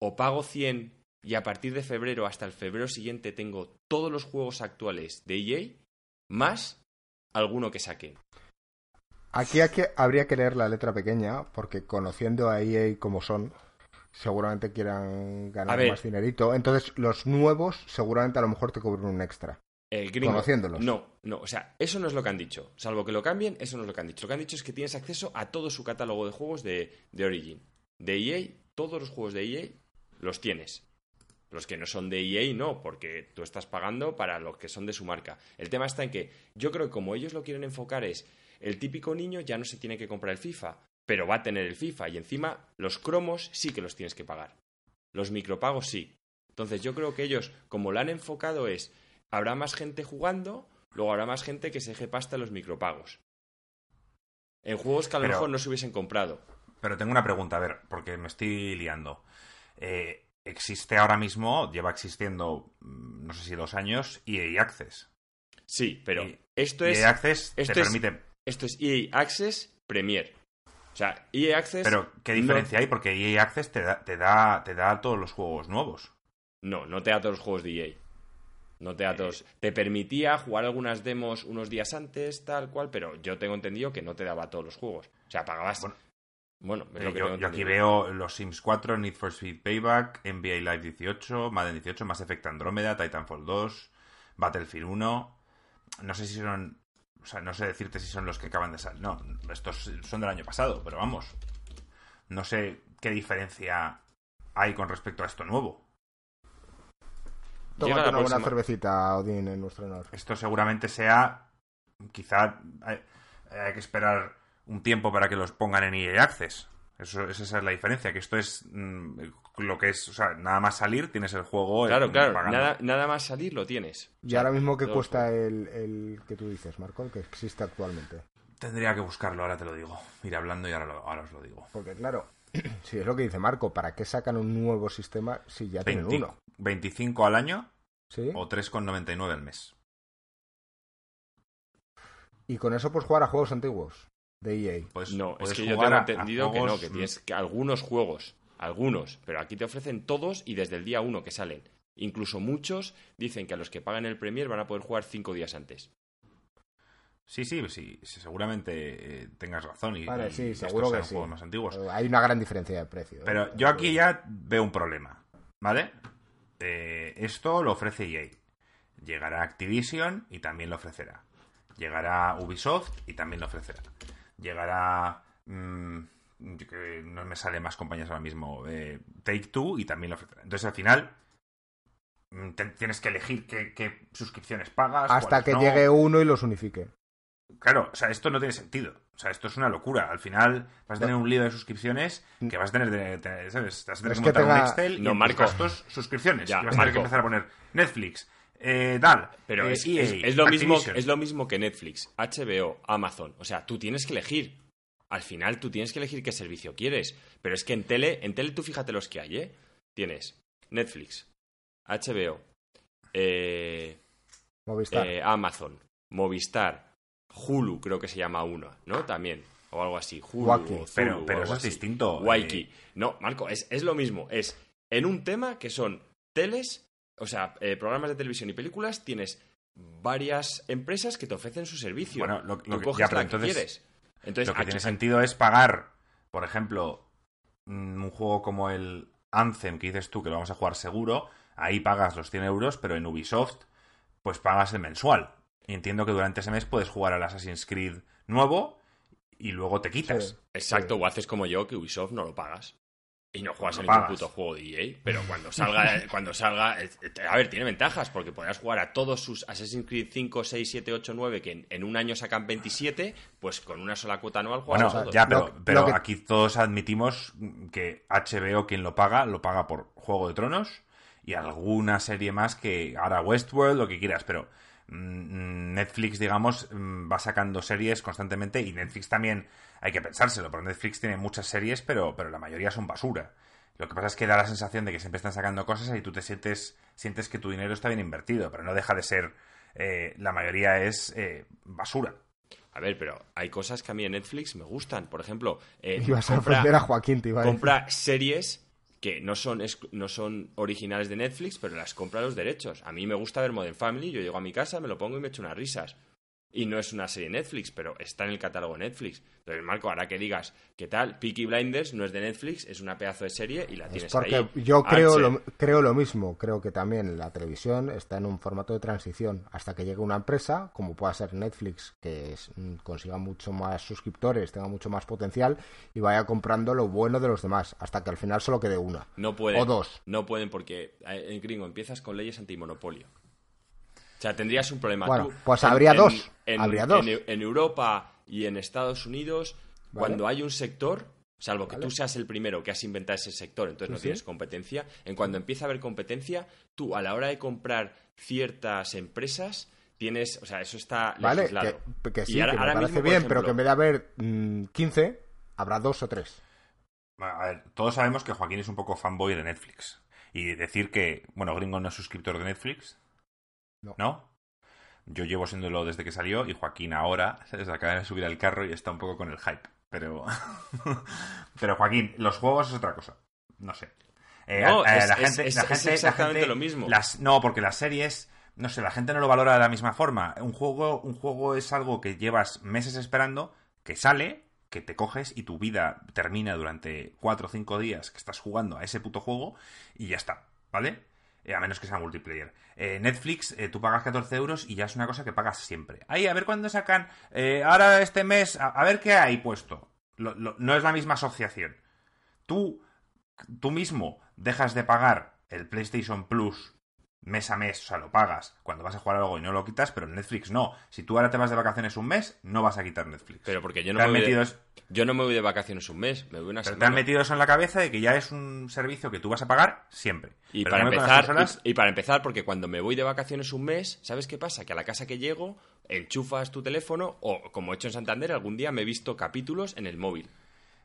[SPEAKER 2] ¿O pago 100 y a partir de febrero hasta el febrero siguiente tengo todos los juegos actuales de EA más alguno que saquen?
[SPEAKER 1] Aquí, aquí habría que leer la letra pequeña, porque conociendo a EA como son, seguramente quieran ganar más dinerito. Entonces, los nuevos seguramente a lo mejor te cobran un extra.
[SPEAKER 2] El conociéndolos. No, no, o sea, eso no es lo que han dicho. Salvo que lo cambien, eso no es lo que han dicho. Lo que han dicho es que tienes acceso a todo su catálogo de juegos de, de Origin. De EA, todos los juegos de EA los tienes. Los que no son de EA no, porque tú estás pagando para los que son de su marca. El tema está en que yo creo que como ellos lo quieren enfocar es el típico niño ya no se tiene que comprar el FIFA, pero va a tener el FIFA y encima los cromos sí que los tienes que pagar. Los micropagos sí. Entonces yo creo que ellos, como lo han enfocado es, habrá más gente jugando, luego habrá más gente que se deje pasta en los micropagos. En juegos que a lo mejor no se hubiesen comprado.
[SPEAKER 3] Pero tengo una pregunta, a ver, porque me estoy liando. Eh, existe ahora mismo, lleva existiendo, mm, no sé si dos años, EA Access.
[SPEAKER 2] Sí, pero esto es.
[SPEAKER 3] EA Access te permite.
[SPEAKER 2] Esto es EA Access Premier. O sea, EA Access.
[SPEAKER 3] Pero, ¿qué diferencia hay? Porque EA Access te da, te, da, te da todos los juegos nuevos.
[SPEAKER 2] No, no te da todos los juegos de EA. No te da todos. Te permitía jugar algunas demos unos días antes, tal cual, pero yo tengo entendido que no te daba todos los juegos. O sea, pagabas. Bueno,
[SPEAKER 3] eh, yo, aquí veo los Sims 4, Need for Speed Payback, NBA Live 18, Madden 18, Mass Effect Andromeda, Titanfall 2, Battlefield 1. No sé si son. O sea, no sé decirte si son los que acaban de salir. No, estos son del año pasado, pero vamos. No sé qué diferencia hay con respecto a esto nuevo.
[SPEAKER 1] Tómate una buena cervecita, Odín, en nuestro honor.
[SPEAKER 3] Esto seguramente sea. Quizá hay que esperar un tiempo para que los pongan en EA Access. Eso, esa es la diferencia, que esto es mm, lo que es, o sea, nada más salir tienes el juego.
[SPEAKER 2] Claro, claro, nada, nada, más salir lo tienes.
[SPEAKER 1] ¿Y ahora mismo qué cuesta el, el, que tú dices, Marco, el que existe actualmente?
[SPEAKER 3] Tendría que buscarlo, ahora te lo digo. Ir hablando y ahora, ahora os lo digo.
[SPEAKER 1] Porque claro, si es lo que dice Marco, ¿para qué sacan un nuevo sistema si ya tienen uno?
[SPEAKER 3] 25 al año ¿Sí? o 3,99 al mes.
[SPEAKER 1] Y con eso puedes jugar a juegos antiguos de EA.
[SPEAKER 2] Pues no, es que yo tengo entendido que no, que tienes que algunos juegos, algunos, pero aquí te ofrecen todos y desde el día uno que salen. Incluso muchos dicen que a los que pagan el Premier van a poder jugar cinco días antes.
[SPEAKER 3] Sí, sí, sí, seguramente eh, tengas razón. Y,
[SPEAKER 1] vale, sí, seguro que sí.
[SPEAKER 3] Más antiguos.
[SPEAKER 1] Hay una gran diferencia de precio. ¿eh?
[SPEAKER 3] Pero yo aquí ya veo un problema, ¿vale? Eh, esto lo ofrece EA. Llegará Activision y también lo ofrecerá. Llegará Ubisoft y también lo ofrecerá llegará... Mmm, que no me sale más compañías ahora mismo, eh, Take Two y también lo ofrecerá. Entonces al final mm, tienes que elegir qué, suscripciones pagas.
[SPEAKER 1] Hasta que llegue uno y los unifique.
[SPEAKER 3] Claro, o sea, esto no tiene sentido. O sea, esto es una locura. Al final vas a tener un lío de suscripciones que vas a tener, de, ¿sabes? Vas a tener que montar un Excel
[SPEAKER 2] no,
[SPEAKER 3] y
[SPEAKER 2] Marco.
[SPEAKER 3] suscripciones. y vas a tener que empezar a poner Netflix, eh, tal.
[SPEAKER 2] Pero
[SPEAKER 3] eh,
[SPEAKER 2] es, es, lo mismo, es lo mismo que Netflix, HBO, Amazon. O sea, tú tienes que elegir al final tú tienes que elegir qué servicio quieres. Pero es que en tele, en tele tú fíjate los que hay, ¿eh? Tienes Netflix, HBO, eh,
[SPEAKER 1] Movistar.
[SPEAKER 2] Eh, Amazon, Movistar, Hulu, creo que se llama uno, ¿no? También. O algo así. Hulu.
[SPEAKER 3] pero, pero eso es distinto.
[SPEAKER 2] Waiki. Eh. No, Marco, es, es, lo mismo. Es en un tema que son teles, o sea, programas de televisión y películas, tienes varias empresas que te ofrecen su servicio.
[SPEAKER 3] Bueno, lo, que, coges la que quieres lo que tiene sentido es pagar, por ejemplo, mm, un juego como el Anthem, que dices tú que lo vamos a jugar seguro, ahí pagas los 100 euros, pero en Ubisoft, pues pagas el mensual. Y entiendo que durante ese mes puedes jugar al Assassin's Creed nuevo y luego te quitas.
[SPEAKER 2] Exacto, o haces como yo, que Ubisoft no lo pagas. Y no juegas en ningún puto juego de EA, pero cuando salga, cuando salga, a ver, tiene ventajas, porque podrás jugar a todos sus Assassin's Creed 5, 6, 7, 8, 9, que en, un año sacan 27, pues con una sola cuota anual juegas
[SPEAKER 3] bueno, ya, pero, pero aquí todos admitimos que HBO quien lo paga, lo paga por Juego de Tronos y alguna serie más que ahora Westworld, lo que quieras, pero Netflix, digamos, mm, va sacando series constantemente y Netflix también hay que pensárselo, porque Netflix tiene muchas series, pero, pero la mayoría son basura. Lo que pasa es que da la sensación de que siempre están sacando cosas y tú te sientes, sientes que tu dinero está bien invertido, pero no deja de ser, eh, la mayoría es eh, basura.
[SPEAKER 2] A ver, pero hay cosas que a mí en Netflix me gustan. Por ejemplo, eh,
[SPEAKER 1] compra, a Joaquín,
[SPEAKER 2] compra series que no son, no son originales de Netflix, pero las compra los derechos. A mí me gusta ver Modern Family, yo llego a mi casa, me lo pongo y me echo unas risas. Y no es una serie de Netflix, pero está en el catálogo Netflix. Entonces, Marco, ahora que digas, ¿qué tal? Peaky Blinders no es de Netflix, es una pedazo de serie y la tienes
[SPEAKER 1] Es porque
[SPEAKER 2] ahí.
[SPEAKER 1] yo creo
[SPEAKER 2] H.
[SPEAKER 1] lo, creo lo mismo. Creo que también la televisión está en un formato de transición hasta que llegue una empresa, como pueda ser Netflix, que es- mm, consiga mucho más suscriptores, tenga mucho más potencial y vaya comprando lo bueno de los demás, hasta que al final solo quede una.
[SPEAKER 2] No pueden.
[SPEAKER 1] O dos.
[SPEAKER 2] No pueden porque eh, en gringo empiezas con leyes antimonopolio. O sea, tendrías un problema.
[SPEAKER 1] Bueno,
[SPEAKER 2] Tú,
[SPEAKER 1] pues habría dos.
[SPEAKER 2] En,
[SPEAKER 1] Habría dos.
[SPEAKER 2] en- en Europa y en Estados Unidos,
[SPEAKER 1] Vale.
[SPEAKER 2] cuando hay un sector, salvo que
[SPEAKER 1] Vale.
[SPEAKER 2] tú seas el primero que has inventado ese sector, entonces
[SPEAKER 1] Sí,
[SPEAKER 2] no
[SPEAKER 1] sí.
[SPEAKER 2] tienes competencia, en cuando empieza a haber competencia, tú a la hora de comprar ciertas empresas tienes, o sea, eso está
[SPEAKER 1] ¿Vale?
[SPEAKER 2] legislado.
[SPEAKER 1] Que, que
[SPEAKER 2] Y
[SPEAKER 1] sí,
[SPEAKER 2] ahora-
[SPEAKER 1] que me
[SPEAKER 2] ahora
[SPEAKER 1] parece
[SPEAKER 2] mismo,
[SPEAKER 1] bien, pero que en vez de haber mm, 15, habrá dos o tres.
[SPEAKER 3] Bueno, a ver, todos sabemos que Joaquín es un poco fanboy de Netflix. Y decir que, bueno, Gringo no es suscriptor de Netflix.
[SPEAKER 1] No.
[SPEAKER 3] Yo llevo siéndolo desde que salió y Joaquín ahora se acaba de subir al carro y está un poco con el hype. Pero, pero Joaquín, los juegos es otra cosa. No sé. Eh,
[SPEAKER 2] No,
[SPEAKER 3] a
[SPEAKER 2] es-
[SPEAKER 3] la
[SPEAKER 2] es-
[SPEAKER 3] gente,
[SPEAKER 2] es-
[SPEAKER 3] la
[SPEAKER 2] es
[SPEAKER 3] gente- la
[SPEAKER 2] exactamente
[SPEAKER 3] gente-
[SPEAKER 2] lo mismo.
[SPEAKER 3] las- no, porque las series, no sé, la gente no lo valora de la misma forma. Un juego, un juego es algo que llevas meses esperando, que sale, que te coges y tu vida termina durante cuatro o cinco días que estás jugando a ese puto juego y ya está, ¿vale? Eh, a menos que sea multiplayer. Eh, Netflix, eh, tú pagas 14 euros y ya es una cosa que pagas siempre. Ahí, a ver cuándo sacan. ahora este mes, a, ver qué hay puesto. No es la misma asociación. Tú, tú mismo dejas de pagar el PlayStation Plus mes a mes, o sea, lo pagas cuando vas a jugar algo y no lo quitas, pero Netflix no. Si tú ahora te vas de vacaciones un mes, no vas a quitar Netflix.
[SPEAKER 2] Pero porque yo no, me voy
[SPEAKER 3] metido,
[SPEAKER 2] de, yo no me voy de vacaciones un mes, me voy una
[SPEAKER 3] pero te han metido eso en la cabeza de que ya es un servicio que tú vas a pagar siempre.
[SPEAKER 2] Y
[SPEAKER 3] Pero
[SPEAKER 2] para, empezar, y, y para empezar, porque cuando me voy de vacaciones un mes, ¿sabes qué pasa? Que a la casa que llego, enchufas tu teléfono o, como he hecho en Santander, algún día me he visto capítulos en el móvil.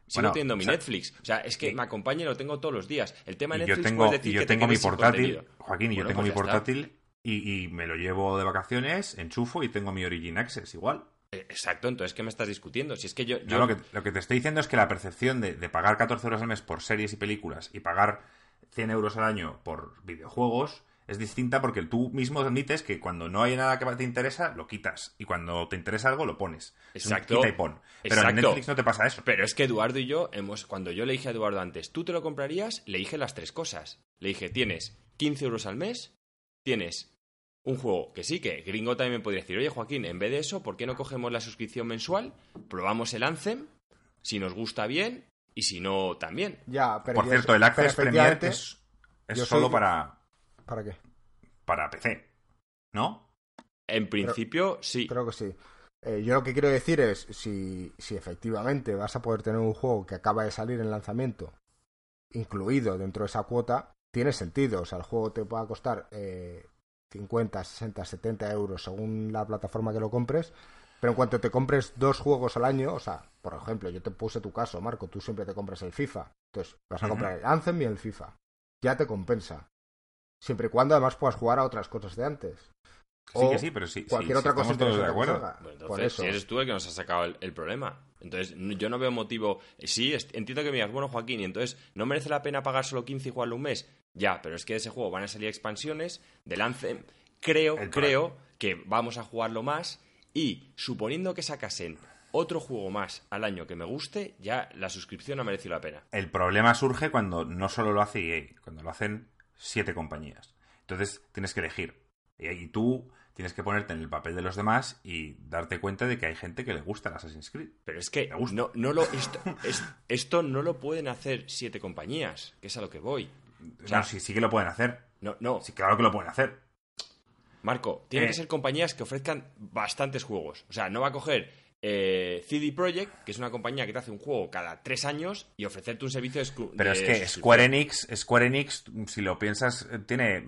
[SPEAKER 2] Sigo
[SPEAKER 3] Bueno,
[SPEAKER 2] teniendo mi
[SPEAKER 3] o sea,
[SPEAKER 2] Netflix. O sea, es que me acompaña y lo tengo todos los días. El tema de
[SPEAKER 3] Y yo
[SPEAKER 2] Netflix
[SPEAKER 3] tengo,
[SPEAKER 2] decir
[SPEAKER 3] y yo
[SPEAKER 2] que te
[SPEAKER 3] tengo mi portátil. Joaquín, y yo tengo
[SPEAKER 2] pues
[SPEAKER 3] mi portátil y, y me lo llevo de vacaciones, enchufo y tengo mi Origin Access igual.
[SPEAKER 2] Eh, Exacto, entonces, ¿qué me estás discutiendo? Si es que yo...
[SPEAKER 3] Yo
[SPEAKER 2] yo-
[SPEAKER 3] lo, que, lo que te estoy diciendo es que la percepción de, de pagar 14 euros al mes por series y películas y pagar 100 euros al año por videojuegos es distinta porque tú mismo admites que cuando no hay nada que te interesa, lo quitas. Y cuando te interesa algo, lo pones. Es
[SPEAKER 2] Exacto.
[SPEAKER 3] quita y pon. Pero en. Netflix no te pasa eso.
[SPEAKER 2] Pero es que Eduardo y yo hemos, cuando yo le dije a Eduardo antes, ¿tú te lo comprarías? Le dije las tres cosas. Le dije, tienes 15 euros al mes, tienes un juego que sí, que gringo también me podría decir, oye Joaquín, en vez de eso, ¿por qué no cogemos la suscripción mensual? Probamos el Anthem, si nos gusta bien, y si no, también.
[SPEAKER 1] Ya, pero
[SPEAKER 3] Por cierto, el Access Premier es, es solo
[SPEAKER 1] soy-
[SPEAKER 3] para,
[SPEAKER 1] ¿Para qué?
[SPEAKER 3] para PC. ¿No?
[SPEAKER 2] En principio, sí.
[SPEAKER 1] Creo que sí. Eh, yo lo que quiero decir es, si, si efectivamente vas a poder tener un juego que acaba de salir en lanzamiento, incluido dentro de esa cuota, tiene sentido. O sea, el juego te pueda costar eh, 50, 60, 70 euros según la plataforma que lo compres, pero en cuanto te compres dos juegos al año, o sea, por ejemplo, yo te puse tu caso, Marco, tú siempre te compras el FIFA, entonces vas a comprar el Anthem y el FIFA. Ya te compensa. Siempre y cuando además puedas jugar a otras cosas de antes.
[SPEAKER 3] Sí,
[SPEAKER 1] O
[SPEAKER 3] que sí, pero sí.
[SPEAKER 1] Cualquier
[SPEAKER 3] sí,
[SPEAKER 1] otra
[SPEAKER 3] sí,
[SPEAKER 1] cosa
[SPEAKER 3] estamos todos de acuerdo.
[SPEAKER 2] Bueno,
[SPEAKER 1] Por
[SPEAKER 2] entonces,
[SPEAKER 1] eso.
[SPEAKER 2] si eres tú el que nos ha sacado el, el problema. Entonces, yo no veo motivo. Sí, entiendo que me digas, bueno, Joaquín, y entonces, ¿no merece la pena pagar solo 15 y jugarlo un mes? Ya, pero es que de ese juego van a salir expansiones del Anthem. Creo,
[SPEAKER 3] El
[SPEAKER 2] creo que vamos a jugarlo más. Y suponiendo que sacasen otro juego más al año que me guste, ya la suscripción ha merecido la pena.
[SPEAKER 3] El problema surge cuando no solo lo hace EA, cuando lo hacen siete compañías. Entonces tienes que elegir. Y ahí tú tienes que ponerte en el papel de los demás y darte cuenta de que hay gente que le gusta el Assassin's Creed.
[SPEAKER 2] Pero es que no, no lo, esto, es- esto no lo pueden hacer siete compañías, que es a lo que voy. O sea,
[SPEAKER 3] no, sí, sí que lo pueden hacer.
[SPEAKER 2] No, no,
[SPEAKER 3] Sí, claro que lo pueden hacer.
[SPEAKER 2] Marco, tienen
[SPEAKER 3] Eh.
[SPEAKER 2] que ser compañías que ofrezcan bastantes juegos. O sea, no va a coger eh, CD Projekt, que es una compañía que te hace un juego cada tres años, y ofrecerte un servicio exclu-
[SPEAKER 3] Pero
[SPEAKER 2] de
[SPEAKER 3] es que. Square Enix, Square Enix, si lo piensas, eh, tiene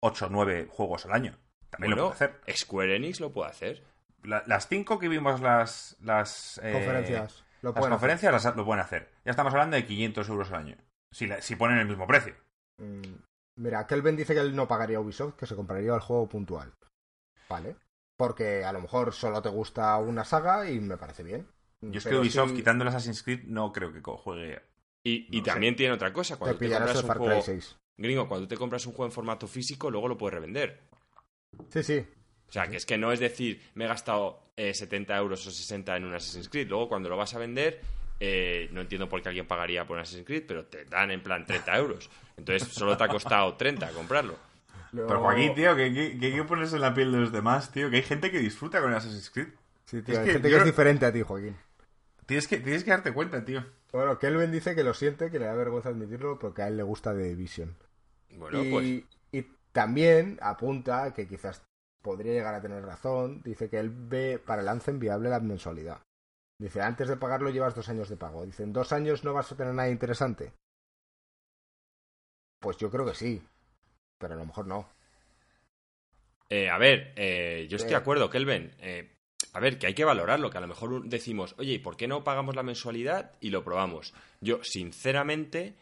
[SPEAKER 3] 8 o 9 juegos al año. También lo puede hacer.
[SPEAKER 2] Square Enix lo puede hacer.
[SPEAKER 3] La- las 5 que vimos las, las eh,
[SPEAKER 1] Conferencias. Lo
[SPEAKER 3] las
[SPEAKER 1] pueden hacer.
[SPEAKER 3] conferencias las- lo pueden hacer. Ya estamos hablando de 500 euros al año. Si, la- si ponen el mismo precio.
[SPEAKER 1] Mm, Mira, Kelvin dice que él no pagaría Ubisoft, que se compraría el juego puntual. Vale. Porque a lo mejor solo te gusta una saga y me parece bien.
[SPEAKER 3] Yo es que Ubisoft,
[SPEAKER 1] si
[SPEAKER 3] quitando el Assassin's Creed, no creo que juegue.
[SPEAKER 2] Y, y
[SPEAKER 3] No sé.
[SPEAKER 2] también tiene otra cosa. Cuando te,
[SPEAKER 1] pillarás
[SPEAKER 2] compras
[SPEAKER 1] el
[SPEAKER 2] un
[SPEAKER 1] Far
[SPEAKER 2] juego...
[SPEAKER 1] Cry 6.
[SPEAKER 2] Gringo, cuando te compras un juego en formato físico, luego lo puedes revender.
[SPEAKER 1] Sí, sí.
[SPEAKER 2] O sea, que es que no es decir, me he gastado 70 euros o 60 en un Assassin's Creed. Luego, cuando lo vas a vender, no entiendo por qué alguien pagaría por un Assassin's Creed, pero te dan en plan 30 euros. Entonces, solo te ha costado 30 comprarlo.
[SPEAKER 3] Pero Joaquín, tío, que, hay que ponerse en la piel de los demás, tío. Que hay gente que disfruta con el Assassin's Creed.
[SPEAKER 1] Sí, tío, hay gente que es diferente a ti, Joaquín.
[SPEAKER 3] Tienes que, tienes que darte cuenta, tío.
[SPEAKER 1] Bueno, Kelvin dice que lo siente, que le da vergüenza admitirlo, porque a él le gusta The Division.
[SPEAKER 2] Bueno,
[SPEAKER 1] y,
[SPEAKER 2] pues.
[SPEAKER 1] Y también apunta que quizás podría llegar a tener razón. Dice que él ve para el Anthem viable la mensualidad. Dice, antes de pagarlo llevas dos años de pago. Dice, en dos años no vas a tener nada interesante. Pues yo creo que sí. Pero a lo mejor no.
[SPEAKER 2] Eh, a ver, eh, yo estoy de acuerdo, Kelvin. Eh, a ver, que hay que valorarlo, que a lo mejor decimos, oye, ¿y por qué no pagamos la mensualidad y lo probamos? Yo, sinceramente,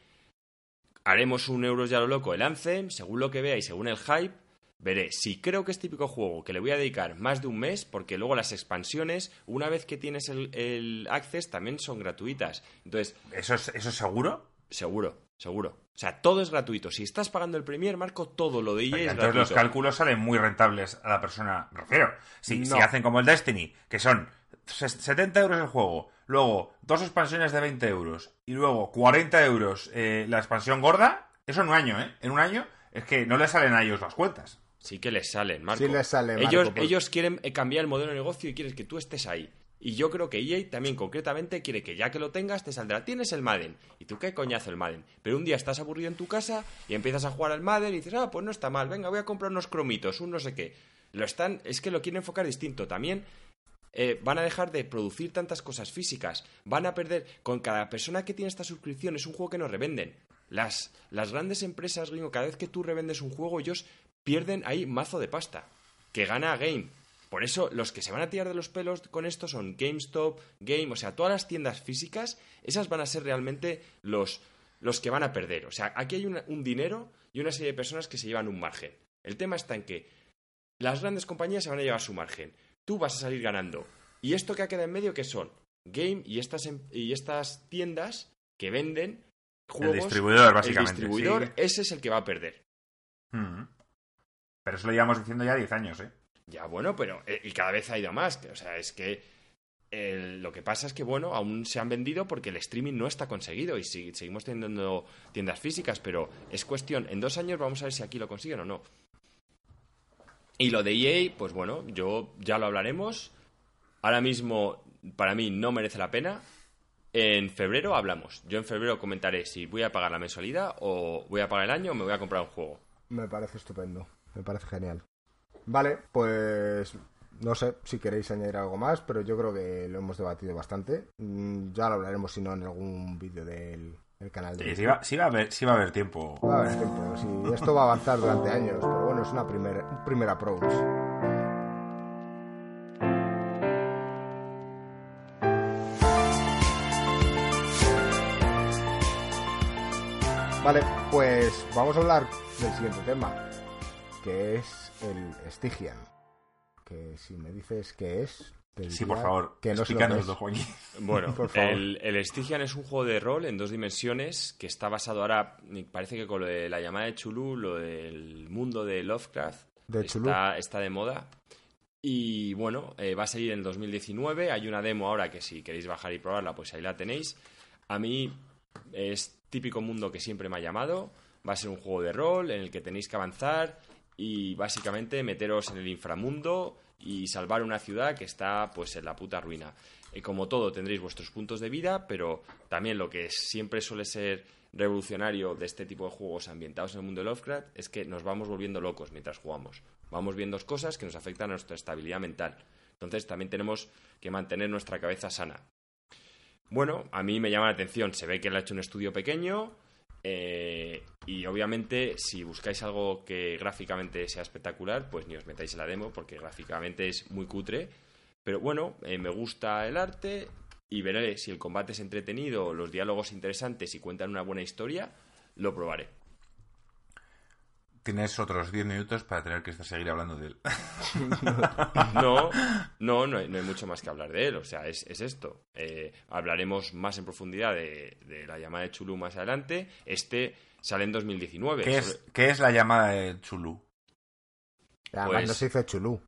[SPEAKER 2] haremos un euro ya lo loco el Anthem, según lo que vea y según el hype, veré si creo que es típico juego que le voy a dedicar más de un mes, porque luego las expansiones, una vez que tienes el, el Access, también son gratuitas. Entonces.
[SPEAKER 3] ¿Eso es, ¿Eso es seguro?
[SPEAKER 2] Seguro, seguro. O sea, todo es gratuito. Si estás pagando el Premier, Marco, todo lo de EA es
[SPEAKER 3] entonces
[SPEAKER 2] gratuito.
[SPEAKER 3] los cálculos salen muy rentables a la persona. Refiero. Si, si hacen como el Destiny, que son 70 euros el juego, luego dos expansiones de 20 euros y luego 40 euros eh, la expansión gorda, eso en un año, ¿eh? En un año es que no les salen a ellos las cuentas.
[SPEAKER 2] Sí que les salen, Marco.
[SPEAKER 1] Sí les salen, Marco,
[SPEAKER 2] ellos,
[SPEAKER 1] pues-
[SPEAKER 2] ellos quieren eh, cambiar el modelo de negocio y quieren que tú estés ahí. Y yo creo que EA también concretamente quiere que ya que lo tengas te saldrá. Tienes el Madden. ¿Y tú qué coñazo el Madden? Pero un día estás aburrido en tu casa y empiezas a jugar al Madden y dices, ah, pues no está mal, venga, voy a comprar unos cromitos, un no sé qué. Lo están, es que lo quieren enfocar distinto. También eh, van a dejar de producir tantas cosas físicas. Van a perder, con cada persona que tiene esta suscripción, es un juego que no revenden. Las, las grandes empresas, gringo, cada vez que tú revendes un juego, ellos pierden ahí mazo de pasta. Que gana Game. Por eso, los que se van a tirar de los pelos con esto son GameStop, Game, o sea, todas las tiendas físicas, esas van a ser realmente los, los que van a perder. O sea, aquí hay una- un dinero y una serie de personas que se llevan un margen. El tema está en que las grandes compañías se van a llevar su margen. Tú vas a salir ganando. ¿Y esto que ha quedado en medio qué son? Game y estas, em- y estas tiendas que venden juegos.
[SPEAKER 3] distribuidor, básicamente,
[SPEAKER 2] El distribuidor,
[SPEAKER 3] sí.
[SPEAKER 2] ese es el que va a perder.
[SPEAKER 3] Mm. Pero eso lo llevamos diciendo ya 10 años, ¿eh?
[SPEAKER 2] Ya, bueno, pero. eh, y cada vez ha ido más. O sea, es que. lo que pasa es que, bueno, aún se han vendido porque el streaming no está conseguido y si- seguimos teniendo tiendas físicas, pero es cuestión. En dos años vamos a ver si aquí lo consiguen o no. Y lo de EA, pues bueno, yo ya lo hablaremos. Ahora mismo, para mí, no merece la pena. En febrero hablamos. Yo en febrero comentaré si voy a pagar la mensualidad o voy a pagar el año o me voy a comprar un juego.
[SPEAKER 1] Me parece estupendo. Me parece genial. Vale, pues no sé si queréis añadir algo más, pero yo creo que lo hemos debatido bastante. Mm, Ya lo hablaremos, si no, en algún vídeo del, del canal de
[SPEAKER 3] Sí, sí va, sí va a haber, sí va a haber tiempo.
[SPEAKER 1] Va a haber tiempo, sí, esto va a avanzar durante años, pero bueno, es una primer, un primer approach. Vale, pues vamos a hablar del siguiente tema, que es el Stygian. Que si me dices qué es, te
[SPEAKER 3] Sí, por favor,
[SPEAKER 1] que no sé lo que
[SPEAKER 3] explícanos,
[SPEAKER 1] es.
[SPEAKER 3] don Joaquín.
[SPEAKER 2] Bueno,
[SPEAKER 1] Por favor.
[SPEAKER 2] el, el Stygian es un juego de rol en dos dimensiones que está basado ahora, me parece que con lo de la llamada de Chulú, lo del mundo de Lovecraft,
[SPEAKER 1] De Chulú.
[SPEAKER 2] está, está de moda. Y bueno, eh, va a salir en 2019. Hay una demo ahora que si queréis bajar y probarla, pues ahí la tenéis. A mí es típico mundo que siempre me ha llamado. Va a ser un juego de rol en el que tenéis que avanzar y básicamente meteros en el inframundo y salvar una ciudad que está pues en la puta ruina. Eh, como todo tendréis vuestros puntos de vida, pero también lo que siempre suele ser revolucionario de este tipo de juegos ambientados en el mundo de Lovecraft es que nos vamos volviendo locos mientras jugamos. Vamos viendo cosas que nos afectan a nuestra estabilidad mental. Entonces también tenemos que mantener nuestra cabeza sana. Bueno, a mí me llama la atención. Se ve que él ha hecho un estudio pequeño. Eh, y obviamente, si buscáis algo que gráficamente sea espectacular, pues ni os metáis en la demo, porque gráficamente es muy cutre. Pero bueno, eh, me gusta el arte y veré si el combate es entretenido, los diálogos interesantes y cuentan una buena historia, lo probaré.
[SPEAKER 3] Tienes otros 10 minutos para tener que seguir hablando de él.
[SPEAKER 2] No, no, no hay, no hay mucho más que hablar de él. O sea, es, es esto. Eh, hablaremos más en profundidad de, de la llamada de Chulú más adelante. Este sale en 2019.
[SPEAKER 3] ¿Qué
[SPEAKER 2] Sobre-
[SPEAKER 3] es, ¿Qué es la llamada de Chulú?
[SPEAKER 1] Además
[SPEAKER 2] Pues-
[SPEAKER 1] no se dice chulú.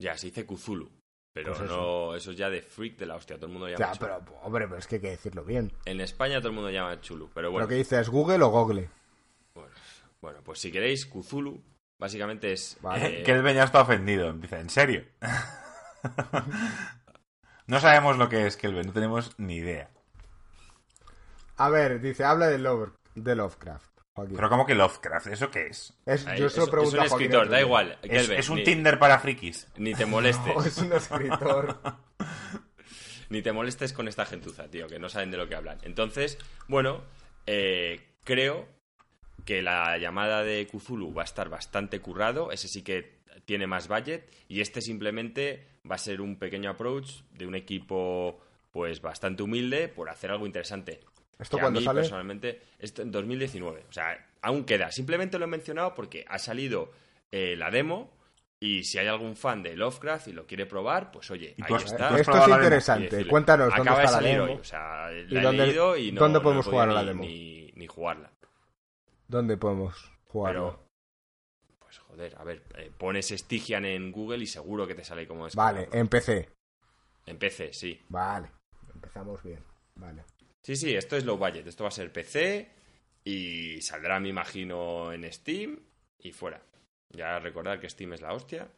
[SPEAKER 2] Ya, se dice Cthulhu. Pero
[SPEAKER 1] Pues eso.
[SPEAKER 2] no, eso es ya de freak de la hostia. Todo el mundo llama
[SPEAKER 1] Ya,
[SPEAKER 2] Chulu.
[SPEAKER 1] pero, hombre, pero es que hay que decirlo bien.
[SPEAKER 2] En España todo el mundo llama Chulu. Pero bueno,
[SPEAKER 1] ¿Lo que dices, Google o Google?
[SPEAKER 2] Bueno, pues si queréis, Cthulhu básicamente es.
[SPEAKER 1] Vale.
[SPEAKER 2] eh,
[SPEAKER 3] Kelvin ya está ofendido. Dice, ¿en serio? no sabemos lo que es Kelvin, no tenemos ni idea.
[SPEAKER 1] A ver, dice, habla de, Love- de Lovecraft. Joaquín.
[SPEAKER 3] Pero ¿cómo que Lovecraft? ¿Eso qué es?
[SPEAKER 1] Es-
[SPEAKER 2] ahí,
[SPEAKER 1] yo se lo
[SPEAKER 2] es,
[SPEAKER 1] pregunto
[SPEAKER 2] es un
[SPEAKER 1] Joaquín
[SPEAKER 2] escritor, da igual.
[SPEAKER 3] Es,
[SPEAKER 2] Kelvin,
[SPEAKER 3] es un
[SPEAKER 2] ni,
[SPEAKER 3] Tinder para frikis.
[SPEAKER 2] Ni te molestes.
[SPEAKER 1] Es un escritor.
[SPEAKER 2] Ni te molestes con esta gentuza, tío, que no saben de lo que hablan. Entonces, bueno, eh, creo que la llamada de Cthulhu va a estar bastante currado. Ese sí que tiene más budget. Y este simplemente va a ser un pequeño approach de un equipo pues bastante humilde por hacer algo interesante.
[SPEAKER 1] ¿Esto
[SPEAKER 2] Que a mí,
[SPEAKER 1] sale?
[SPEAKER 2] personalmente, esto en 2019. O sea, aún queda. Simplemente lo he mencionado porque ha salido eh, la demo y si hay algún fan de Lovecraft y lo quiere probar, pues oye,
[SPEAKER 3] ¿Y
[SPEAKER 2] ahí
[SPEAKER 3] has-
[SPEAKER 2] está.
[SPEAKER 1] Esto es
[SPEAKER 3] demo?
[SPEAKER 1] Interesante.
[SPEAKER 2] decirle,
[SPEAKER 1] Cuéntanos dónde
[SPEAKER 2] Acaba de
[SPEAKER 1] está la demo.
[SPEAKER 2] hoy, o sea, la
[SPEAKER 1] ¿Y
[SPEAKER 2] he
[SPEAKER 1] dónde-
[SPEAKER 2] leído y no,
[SPEAKER 1] dónde
[SPEAKER 2] no he
[SPEAKER 1] podemos jugar a la
[SPEAKER 2] ni-
[SPEAKER 1] demo?
[SPEAKER 2] Ni, ni jugarla.
[SPEAKER 1] ¿Dónde podemos jugarlo?
[SPEAKER 2] Pero, pues joder, a ver, eh, pones Stygian en Google y seguro que te sale como es.
[SPEAKER 1] Vale, en PC.
[SPEAKER 2] En PC, sí.
[SPEAKER 1] Vale, empezamos bien. Vale.
[SPEAKER 2] Sí, sí, esto es low budget. Esto va a ser PC y saldrá, me imagino, en Steam y fuera. Ya recordar que Steam es la hostia.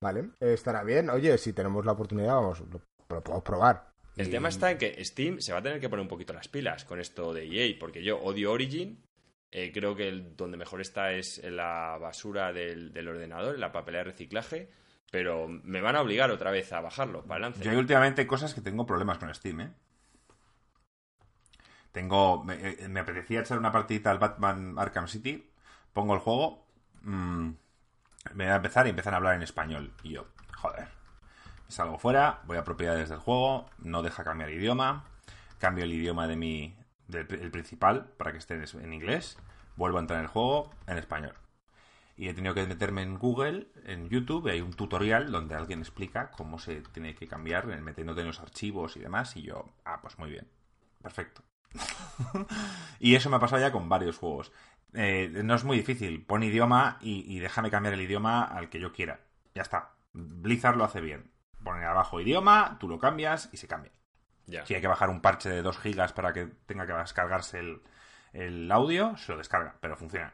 [SPEAKER 1] Vale, estará bien. Oye, si tenemos la oportunidad, vamos, lo, lo podemos probar.
[SPEAKER 2] El tema está en que Steam se va a tener que poner un poquito las pilas con esto de EA, porque yo odio Origin. eh, creo que el- donde mejor está es en la basura del, del ordenador, en la papelera de reciclaje. Pero me van a obligar otra vez a bajarlo para adelante.
[SPEAKER 3] Yo hay últimamente cosas que tengo problemas con Steam, ¿eh? Tengo... Me, eh, me apetecía echar una partidita al Batman Arkham City, pongo el juego, mm, me voy a empezar y empiezan a hablar en español. Y yo, joder, salgo fuera, voy a propiedades del juego, no deja cambiar idioma, cambio el idioma de mi... del pri- el principal para que esté en, inglés, vuelvo a entrar en el juego en español. Y he tenido que meterme en Google, en YouTube, y hay un tutorial donde alguien explica cómo se tiene que cambiar, metiéndote en los archivos y demás. Y yo, ah, pues muy bien. Perfecto. y eso me ha pasado ya con varios juegos. Eh, no es muy difícil. Pon idioma y déjame cambiar el idioma al que yo quiera. Ya está. Blizzard lo hace bien. Pone abajo idioma, tú lo cambias y se cambia. Si hay que bajar un parche de 2 gigas para que tenga que descargarse el, el audio, se lo descarga, pero funciona.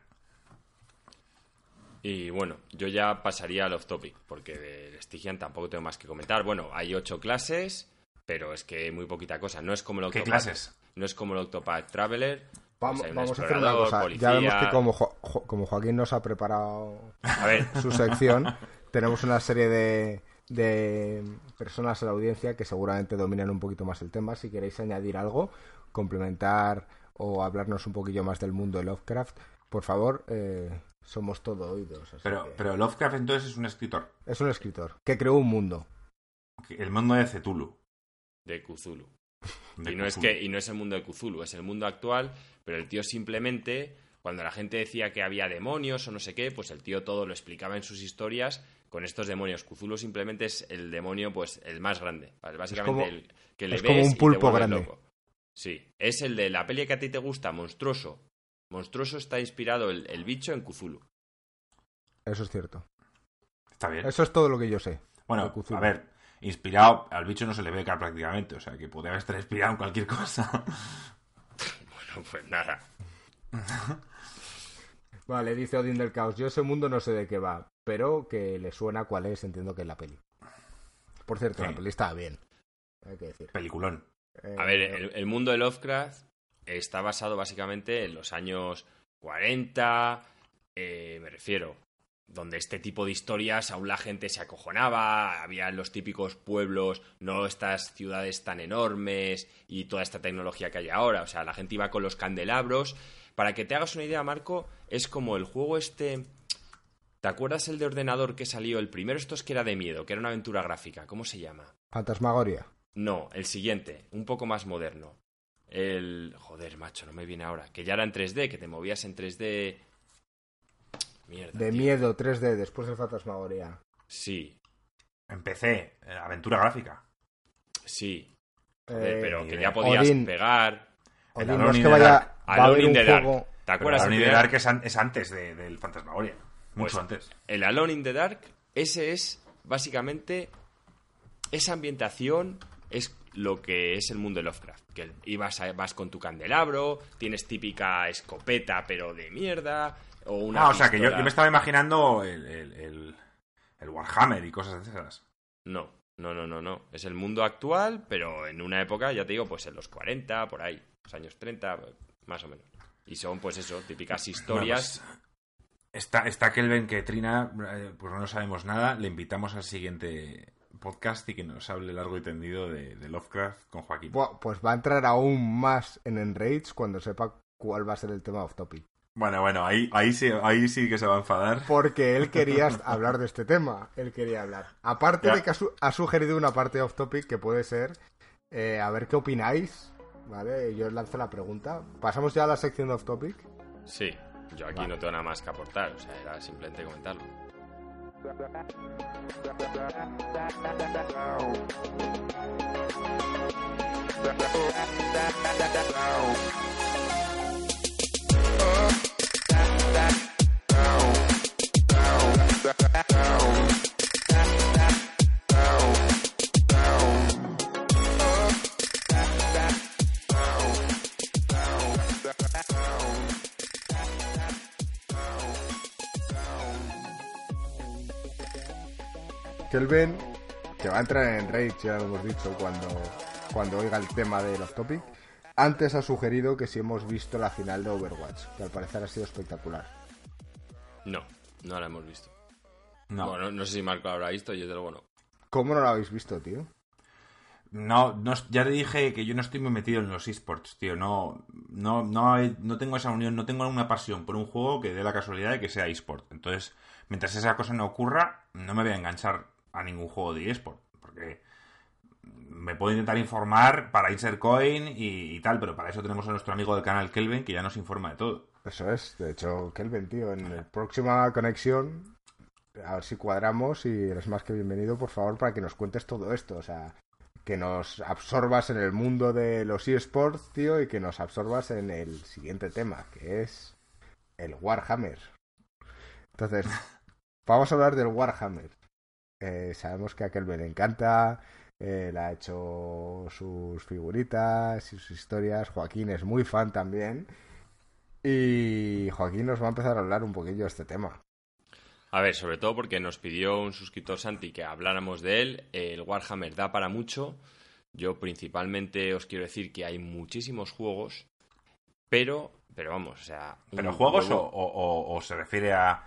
[SPEAKER 2] Y bueno, yo ya pasaría al off topic, porque del Stygian tampoco tengo más que comentar. Bueno, hay ocho clases, pero es que muy poquita cosa. No es como el
[SPEAKER 3] ¿Qué
[SPEAKER 2] Octopath-
[SPEAKER 3] clases?
[SPEAKER 2] No es como el Octopath Traveler.
[SPEAKER 1] Vamos,
[SPEAKER 2] Pues
[SPEAKER 1] vamos a hacer una cosa.
[SPEAKER 2] policía.
[SPEAKER 1] Ya vemos que como, Jo- Jo- como Joaquín nos ha preparado
[SPEAKER 2] A ver,
[SPEAKER 1] su sección, tenemos una serie de, de personas en la audiencia que seguramente dominan un poquito más el tema. Si queréis añadir algo, complementar o hablarnos un poquillo más del mundo de Lovecraft, por favor, eh, somos todo oídos. así
[SPEAKER 3] Pero,
[SPEAKER 1] que-
[SPEAKER 3] pero Lovecraft entonces es un escritor.
[SPEAKER 1] Es un escritor que creó un mundo.
[SPEAKER 3] El mundo de Cthulhu.
[SPEAKER 2] de Cthulhu.
[SPEAKER 3] De
[SPEAKER 2] y no es que y no es el mundo de Cthulhu, es el mundo actual, pero el tío simplemente cuando la gente decía que había demonios o no sé qué, pues el tío todo lo explicaba en sus historias con estos demonios. Cthulhu simplemente es el demonio pues el más grande, ¿vale? básicamente
[SPEAKER 1] como-
[SPEAKER 2] el que le
[SPEAKER 1] es
[SPEAKER 2] ves
[SPEAKER 1] como un
[SPEAKER 2] y te
[SPEAKER 1] pulpo grande.
[SPEAKER 2] loco. Sí, es el de la peli que a ti te gusta, Monstruoso. Monstruoso está inspirado el, el bicho en Cthulhu.
[SPEAKER 1] Eso es cierto.
[SPEAKER 3] Está bien.
[SPEAKER 1] Eso es todo lo que yo sé.
[SPEAKER 3] Bueno, a ver, inspirado al bicho no se le ve cara prácticamente, o sea que podría estar inspirado en cualquier cosa.
[SPEAKER 2] Bueno, pues nada.
[SPEAKER 1] Vale, dice Odin del Caos. Yo ese mundo no sé de qué va, pero que le suena cuál es, entiendo que es la peli. Por cierto,
[SPEAKER 3] Sí.
[SPEAKER 1] la peli está bien. Hay que decir.
[SPEAKER 3] Peliculón.
[SPEAKER 1] Eh,
[SPEAKER 2] A ver, el, el mundo de Lovecraft está basado básicamente en los años 40, eh, me refiero, donde este tipo de historias aún la gente se acojonaba, había los típicos pueblos, no estas ciudades tan enormes y toda esta tecnología que hay ahora, o sea, la gente iba con los candelabros. Para que te hagas una idea, Marco, es como el juego este... ¿Te acuerdas el de ordenador que salió? El primero estos que era de miedo, que era una aventura gráfica, ¿cómo se llama?
[SPEAKER 1] Fantasmagoria.
[SPEAKER 2] No, el siguiente, un poco más moderno. El. Joder, macho, no me viene ahora. Que ya era en 3D, que te movías en 3D. Mierda.
[SPEAKER 1] De
[SPEAKER 2] tío.
[SPEAKER 1] miedo 3D, después de Fantasmagoria.
[SPEAKER 2] Sí,
[SPEAKER 3] Empecé, eh, aventura gráfica.
[SPEAKER 2] sí. Joder,
[SPEAKER 1] Eh,
[SPEAKER 2] pero que ya podías
[SPEAKER 1] Odín.
[SPEAKER 2] pegar.
[SPEAKER 1] Odín,
[SPEAKER 3] El
[SPEAKER 1] no es que vaya.
[SPEAKER 3] Dark.
[SPEAKER 1] Va a
[SPEAKER 2] Alone
[SPEAKER 1] haber
[SPEAKER 2] in
[SPEAKER 1] un
[SPEAKER 2] the Dark.
[SPEAKER 1] juego.
[SPEAKER 2] ¿Te acuerdas el primer-
[SPEAKER 3] Dark es, an- es antes de- del Fantasmagoria. Mucho
[SPEAKER 2] Pues,
[SPEAKER 3] antes.
[SPEAKER 2] El Alone in the Dark ese es básicamente esa ambientación es lo que es el mundo de Lovecraft. Que ibas vas con tu candelabro, tienes típica escopeta, pero de mierda, o una.
[SPEAKER 3] Ah, o sea, que yo, me estaba imaginando el, el, el, Warhammer y cosas de esas.
[SPEAKER 2] No, no, no, no, no. Es el mundo actual, pero en una época, ya te digo, pues en los 40, por ahí, los años 30, más o menos. Y son, pues eso, típicas historias.
[SPEAKER 3] Pues, está, está Kelvin que Trina, eh, pues no sabemos nada. Le invitamos al siguiente podcast y que nos hable largo y tendido de, Lovecraft con Joaquín.
[SPEAKER 1] pues va a entrar aún más en Enrage cuando sepa cuál va a ser el tema off topic.
[SPEAKER 3] Bueno, bueno, ahí, ahí, sí, ahí sí que se va a enfadar.
[SPEAKER 1] Porque él quería hablar de este tema. Él quería hablar. Aparte de que ha, sugerido una parte off topic que puede ser. Eh, a ver qué opináis. ¿Vale? Yo os lanzo la pregunta. ¿Pasamos ya a la sección off topic?
[SPEAKER 2] Sí, yo aquí no tengo nada más que aportar. O sea, era simplemente comentarlo.
[SPEAKER 1] Kelvin, que va a entrar en Rage, ya lo hemos dicho, cuando, cuando oiga el tema de los topic, antes ha sugerido que si hemos visto la final de Overwatch, que al parecer ha sido espectacular.
[SPEAKER 2] No, no la hemos visto. No. Bueno, no sé si Marco la habrá visto, yo te lo bueno.
[SPEAKER 1] ¿Cómo no la habéis visto, tío?
[SPEAKER 3] No, no, ya te dije que yo no estoy muy metido en los esports, tío. No, no, no, no tengo esa unión, no tengo una pasión por un juego que dé la casualidad de que sea esport. Entonces, mientras esa cosa no ocurra, no me voy a enganchar a ningún juego de esport. Porque me puedo intentar informar para Insert Coin y, tal, pero para eso tenemos a nuestro amigo del canal Kelvin que ya nos informa de todo.
[SPEAKER 1] Eso es, de hecho, Kelvin, tío, en la próxima conexión, a ver si cuadramos y eres más que bienvenido, por favor, para que nos cuentes todo esto. O sea, que nos absorbas en el mundo de los eSports, tío, y que nos absorbas en el siguiente tema, que es el Warhammer. Entonces, vamos a hablar del Warhammer. Eh, sabemos que a Kelvin le encanta, él ha hecho sus figuritas y sus historias. Joaquín es muy fan también. Y Joaquín nos va a empezar a hablar un poquillo de este tema.
[SPEAKER 2] A ver, sobre todo porque nos pidió un suscriptor Santi que habláramos de él. El Warhammer da para mucho. Yo principalmente os quiero decir que hay muchísimos juegos, pero, pero vamos, o sea...
[SPEAKER 3] ¿Pero juegos o, se refiere a,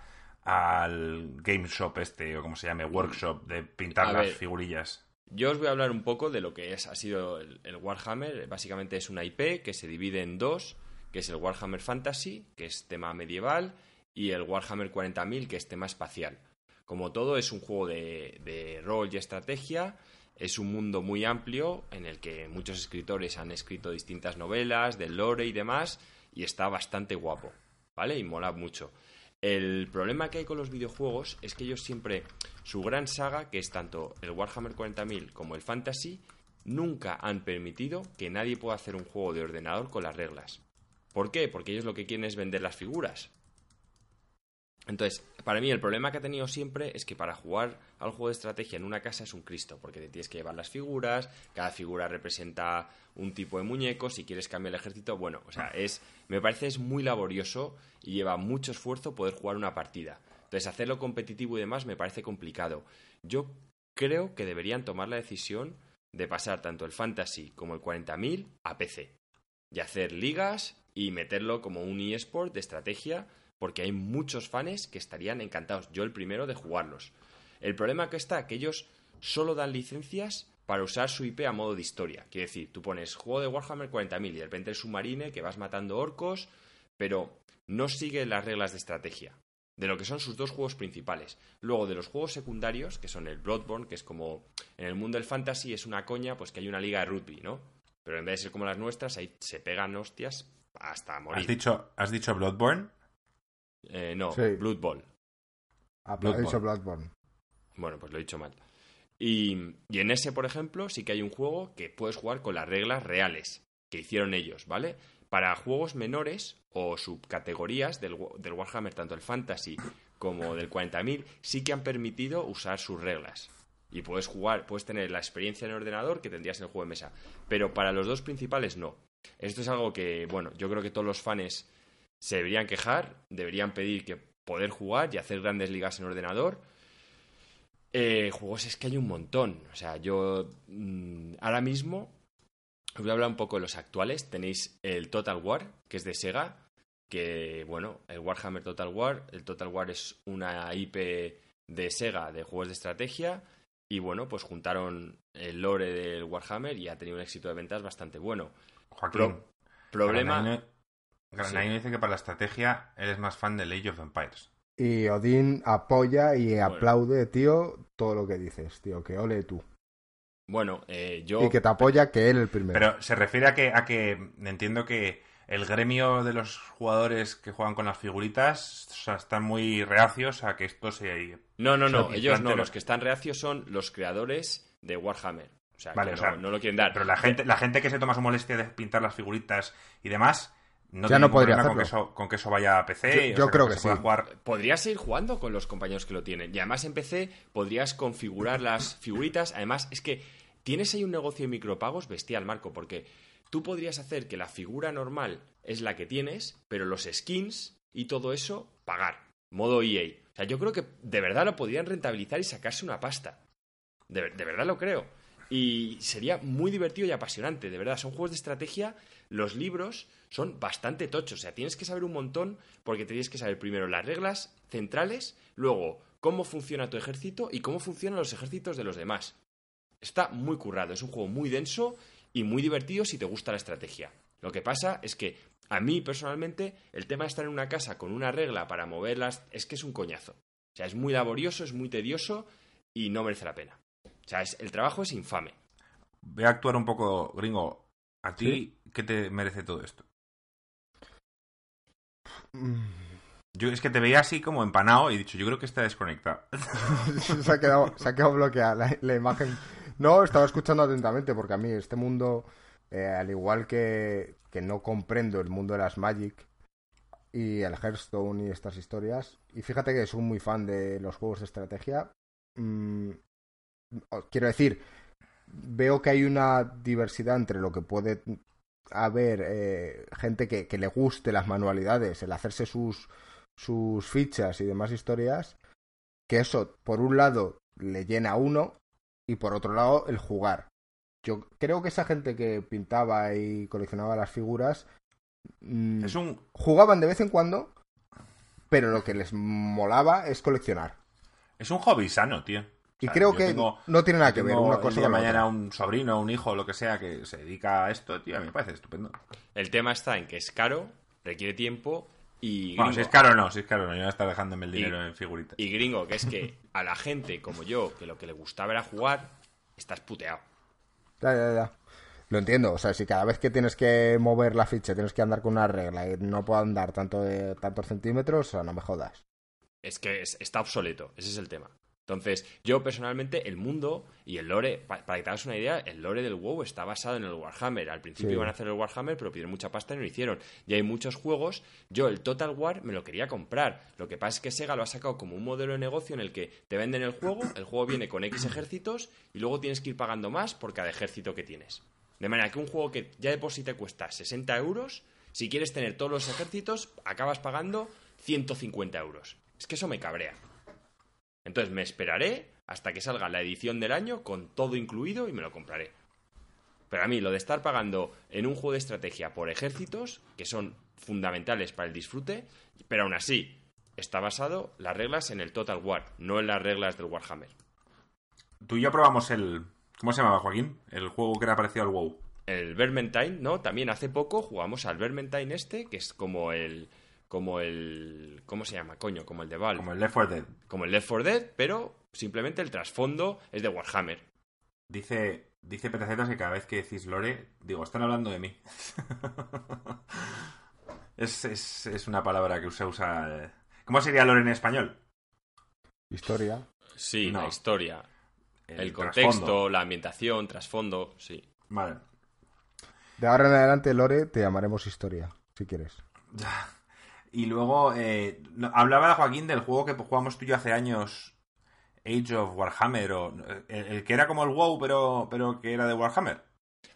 [SPEAKER 3] al Game Shop este, o como se llame, Workshop, de pintar las figurillas?
[SPEAKER 2] Yo os voy a hablar un poco de lo que es, ha sido el, Warhammer. Básicamente es una IP que se divide en dos, que es el Warhammer Fantasy, que es tema medieval, y el Warhammer 40.000, que es tema espacial. Como todo, es un juego de, de rol y estrategia. Es un mundo muy amplio en el que muchos escritores han escrito distintas novelas, de lore y demás, y está bastante guapo, ¿vale? Y mola mucho. El problema que hay con los videojuegos es que ellos siempre, su gran saga, que es tanto el Warhammer 40.000 como el Fantasy, nunca han permitido que nadie pueda hacer un juego de ordenador con las reglas. ¿Por qué? Porque ellos lo que quieren es vender las figuras. Entonces, para mí el problema que ha tenido siempre es que para jugar al juego de estrategia en una casa es un Cristo, porque te tienes que llevar las figuras, cada figura representa un tipo de muñeco, si quieres cambiar el ejército, bueno, o sea, es me parece es muy laborioso y lleva mucho esfuerzo poder jugar una partida. Entonces, hacerlo competitivo y demás me parece complicado. Yo creo que deberían tomar la decisión de pasar tanto el Fantasy como el 40.000 a PC y hacer ligas y meterlo como un eSport de estrategia porque hay muchos fans que estarían encantados, yo el primero, de jugarlos. El problema que está que ellos solo dan licencias para usar su IP a modo de historia. Quiere decir, tú pones juego de Warhammer 40.000 y de repente el submarine que vas matando orcos, pero no sigue las reglas de estrategia de lo que son sus dos juegos principales. Luego, de los juegos secundarios, que son el Bloodborne, que es como en el mundo del fantasy es una coña, pues que hay una liga de rugby, ¿no? Pero en vez de ser como las nuestras, ahí se pegan hostias hasta morir.
[SPEAKER 3] ¿Has dicho, ¿has dicho Bloodborne?
[SPEAKER 2] Eh, no, Blood Bowl.
[SPEAKER 1] Ah, dicho Bloodborne.
[SPEAKER 2] Bueno, pues lo he dicho mal. Y, en ese, por ejemplo, sí que hay un juego que puedes jugar con las reglas reales que hicieron ellos, ¿vale? Para juegos menores o subcategorías del, Warhammer, tanto el Fantasy como del 40.000 sí que han permitido usar sus reglas. Y puedes jugar, puedes tener la experiencia en el ordenador que tendrías en el juego de mesa. Pero para los dos principales no. Esto es algo que, bueno, yo creo que todos los fans se deberían quejar, deberían pedir que poder jugar y hacer grandes ligas en ordenador. Eh, juegos es que hay un montón. O sea, yo mm, ahora mismo os voy a hablar un poco de los actuales. Tenéis el Total War, que es de Sega, que, bueno, el Warhammer Total War. El Total War es una IP de Sega de juegos de estrategia. Y bueno, pues juntaron el lore del Warhammer y ha tenido un éxito de ventas bastante bueno.
[SPEAKER 3] Joaquín,
[SPEAKER 2] problema.
[SPEAKER 3] Granadino dice que para la estrategia eres más fan de Age of Empires.
[SPEAKER 1] Y Odín apoya y aplaude, tío, todo lo que dices, tío, que ole tú.
[SPEAKER 2] Bueno, eh, yo...
[SPEAKER 1] Y que te apoya que él el primero.
[SPEAKER 3] Pero se refiere a que, a que entiendo que el gremio de los jugadores que juegan con las figuritas están muy reacios a que esto se...
[SPEAKER 2] No, no, no, ellos no, los que están reacios son los creadores de Warhammer. O sea,
[SPEAKER 3] vale,
[SPEAKER 2] que
[SPEAKER 3] o sea,
[SPEAKER 2] no, lo quieren dar.
[SPEAKER 3] Pero la gente, la gente que se toma su molestia de pintar las figuritas y demás, no
[SPEAKER 1] Ya no podría
[SPEAKER 3] problema con que,
[SPEAKER 1] hacerlo.
[SPEAKER 3] eso, con que eso vaya a PC.
[SPEAKER 1] Yo-
[SPEAKER 3] o
[SPEAKER 1] yo
[SPEAKER 3] sea,
[SPEAKER 1] creo
[SPEAKER 3] que
[SPEAKER 1] sí.
[SPEAKER 3] jugar.
[SPEAKER 2] Podrías ir jugando con los compañeros que lo tienen. Y además en PC podrías configurar las figuritas. Además, es que tienes ahí un negocio de micropagos bestial, Marco, porque tú podrías hacer que la figura normal es la que tienes, pero los skins y todo eso, pagar. Modo EA. O sea, yo creo que de verdad lo podrían rentabilizar y sacarse una pasta. De, de verdad lo creo. Y sería muy divertido y apasionante, de verdad. Son juegos de estrategia. Los libros son bastante tochos. O sea, tienes que saber un montón porque tienes que saber primero las reglas centrales, luego cómo funciona tu ejército y cómo funcionan los ejércitos de los demás. Está muy currado, es un juego muy denso y muy divertido si te gusta la estrategia. Lo que pasa es que a mí personalmente el tema de estar en una casa con una regla para moverlas es que es un coñazo. O sea, es muy laborioso, es muy tedioso y no merece la pena. O sea, es- el trabajo es infame.
[SPEAKER 3] Voy a actuar un poco gringo. ¿A ti qué te merece todo esto?
[SPEAKER 1] Mm.
[SPEAKER 3] Yo es que te veía así como empanado y he dicho, yo creo que está desconectado.
[SPEAKER 1] se, ha quedado, se ha quedado bloqueada la, la imagen. No, estaba escuchando atentamente porque a mí este mundo, eh, al igual que, que no comprendo el mundo de las Magic y el Hearthstone y estas historias, y fíjate que soy muy fan de los juegos de estrategia, mm, quiero decir, veo que hay una diversidad entre lo que puede haber eh, gente que, que le guste las manualidades, el hacerse sus, sus fichas y demás historias, que eso, por un lado, le llena a uno y por otro lado, el jugar. Yo creo que esa gente que pintaba y coleccionaba las figuras mm,
[SPEAKER 3] Es un...
[SPEAKER 1] jugaban de vez en cuando, pero lo que les molaba es coleccionar.
[SPEAKER 3] Es un hobby sano, tío.
[SPEAKER 1] Y
[SPEAKER 3] O sea,
[SPEAKER 1] creo que
[SPEAKER 3] tengo-
[SPEAKER 1] no tiene nada que ver una cosa con
[SPEAKER 3] mañana un sobrino, un hijo, lo que sea, que se dedica a esto, tío, a mí me parece estupendo.
[SPEAKER 2] El tema está en que es caro, requiere tiempo y
[SPEAKER 3] Bueno,
[SPEAKER 2] gringo,
[SPEAKER 3] si es caro no, si es caro no, yo voy a estar dejándome el
[SPEAKER 2] Y-
[SPEAKER 3] dinero en figuritas.
[SPEAKER 2] y gringo, que es que a la gente como yo, que lo que le gustaba era jugar, estás puteado.
[SPEAKER 1] Ya, ya, ya. Lo entiendo, o sea, si cada vez que tienes que mover la ficha tienes que andar con una regla y no puedo andar tanto de tantos centímetros, o sea, no me jodas.
[SPEAKER 2] Es que es- está obsoleto, ese es el tema. Entonces, yo personalmente, el mundo y el lore, pa- para que te hagas una idea, el lore del WoW está basado en el Warhammer. Al principio
[SPEAKER 1] Sí.
[SPEAKER 2] iban a hacer el Warhammer, pero pidieron mucha pasta y no lo hicieron. Y hay muchos juegos. Yo, el Total War, me lo quería comprar. Lo que pasa es que Sega lo ha sacado como un modelo de negocio en el que te venden el juego, el juego viene con X ejércitos y luego tienes que ir pagando más por cada ejército que tienes. De manera que un juego que ya de por sí te cuesta 60 euros, si quieres tener todos los ejércitos, acabas pagando 150 euros. Es que eso me cabrea. Entonces me esperaré hasta que salga la edición del año con todo incluido y me lo compraré. Pero a mí lo de estar pagando en un juego de estrategia por ejércitos, que son fundamentales para el disfrute, pero aún así está basado las reglas en el Total War, no en las reglas del Warhammer.
[SPEAKER 3] Tú y yo probamos el... ¿Cómo se llamaba, Joaquín? El juego que era parecido al WoW.
[SPEAKER 2] El Vermintide, ¿no? También hace poco jugamos al Vermintide este, que es como el... Como el... ¿Cómo se llama, coño? Como el de Val.
[SPEAKER 3] Como el Left 4 Dead.
[SPEAKER 2] como el Left 4 Dead, pero simplemente el trasfondo es de Warhammer.
[SPEAKER 3] Dice, dice Petacetas que cada vez que decís Lore, digo, están hablando de mí. es, es, es una palabra que se usa... eh. ¿Cómo sería Lore en español?
[SPEAKER 1] Historia.
[SPEAKER 2] Sí,
[SPEAKER 3] No.
[SPEAKER 2] la historia, el,
[SPEAKER 3] trasfondo.
[SPEAKER 2] contexto, la ambientación, trasfondo, sí.
[SPEAKER 3] Vale.
[SPEAKER 1] De ahora en adelante, Lore, te llamaremos Historia, si quieres.
[SPEAKER 3] Y luego, eh, hablaba Joaquín del juego que jugamos tú y yo hace años, Age of Warhammer, o el, que era como el WoW, pero, pero que era de Warhammer.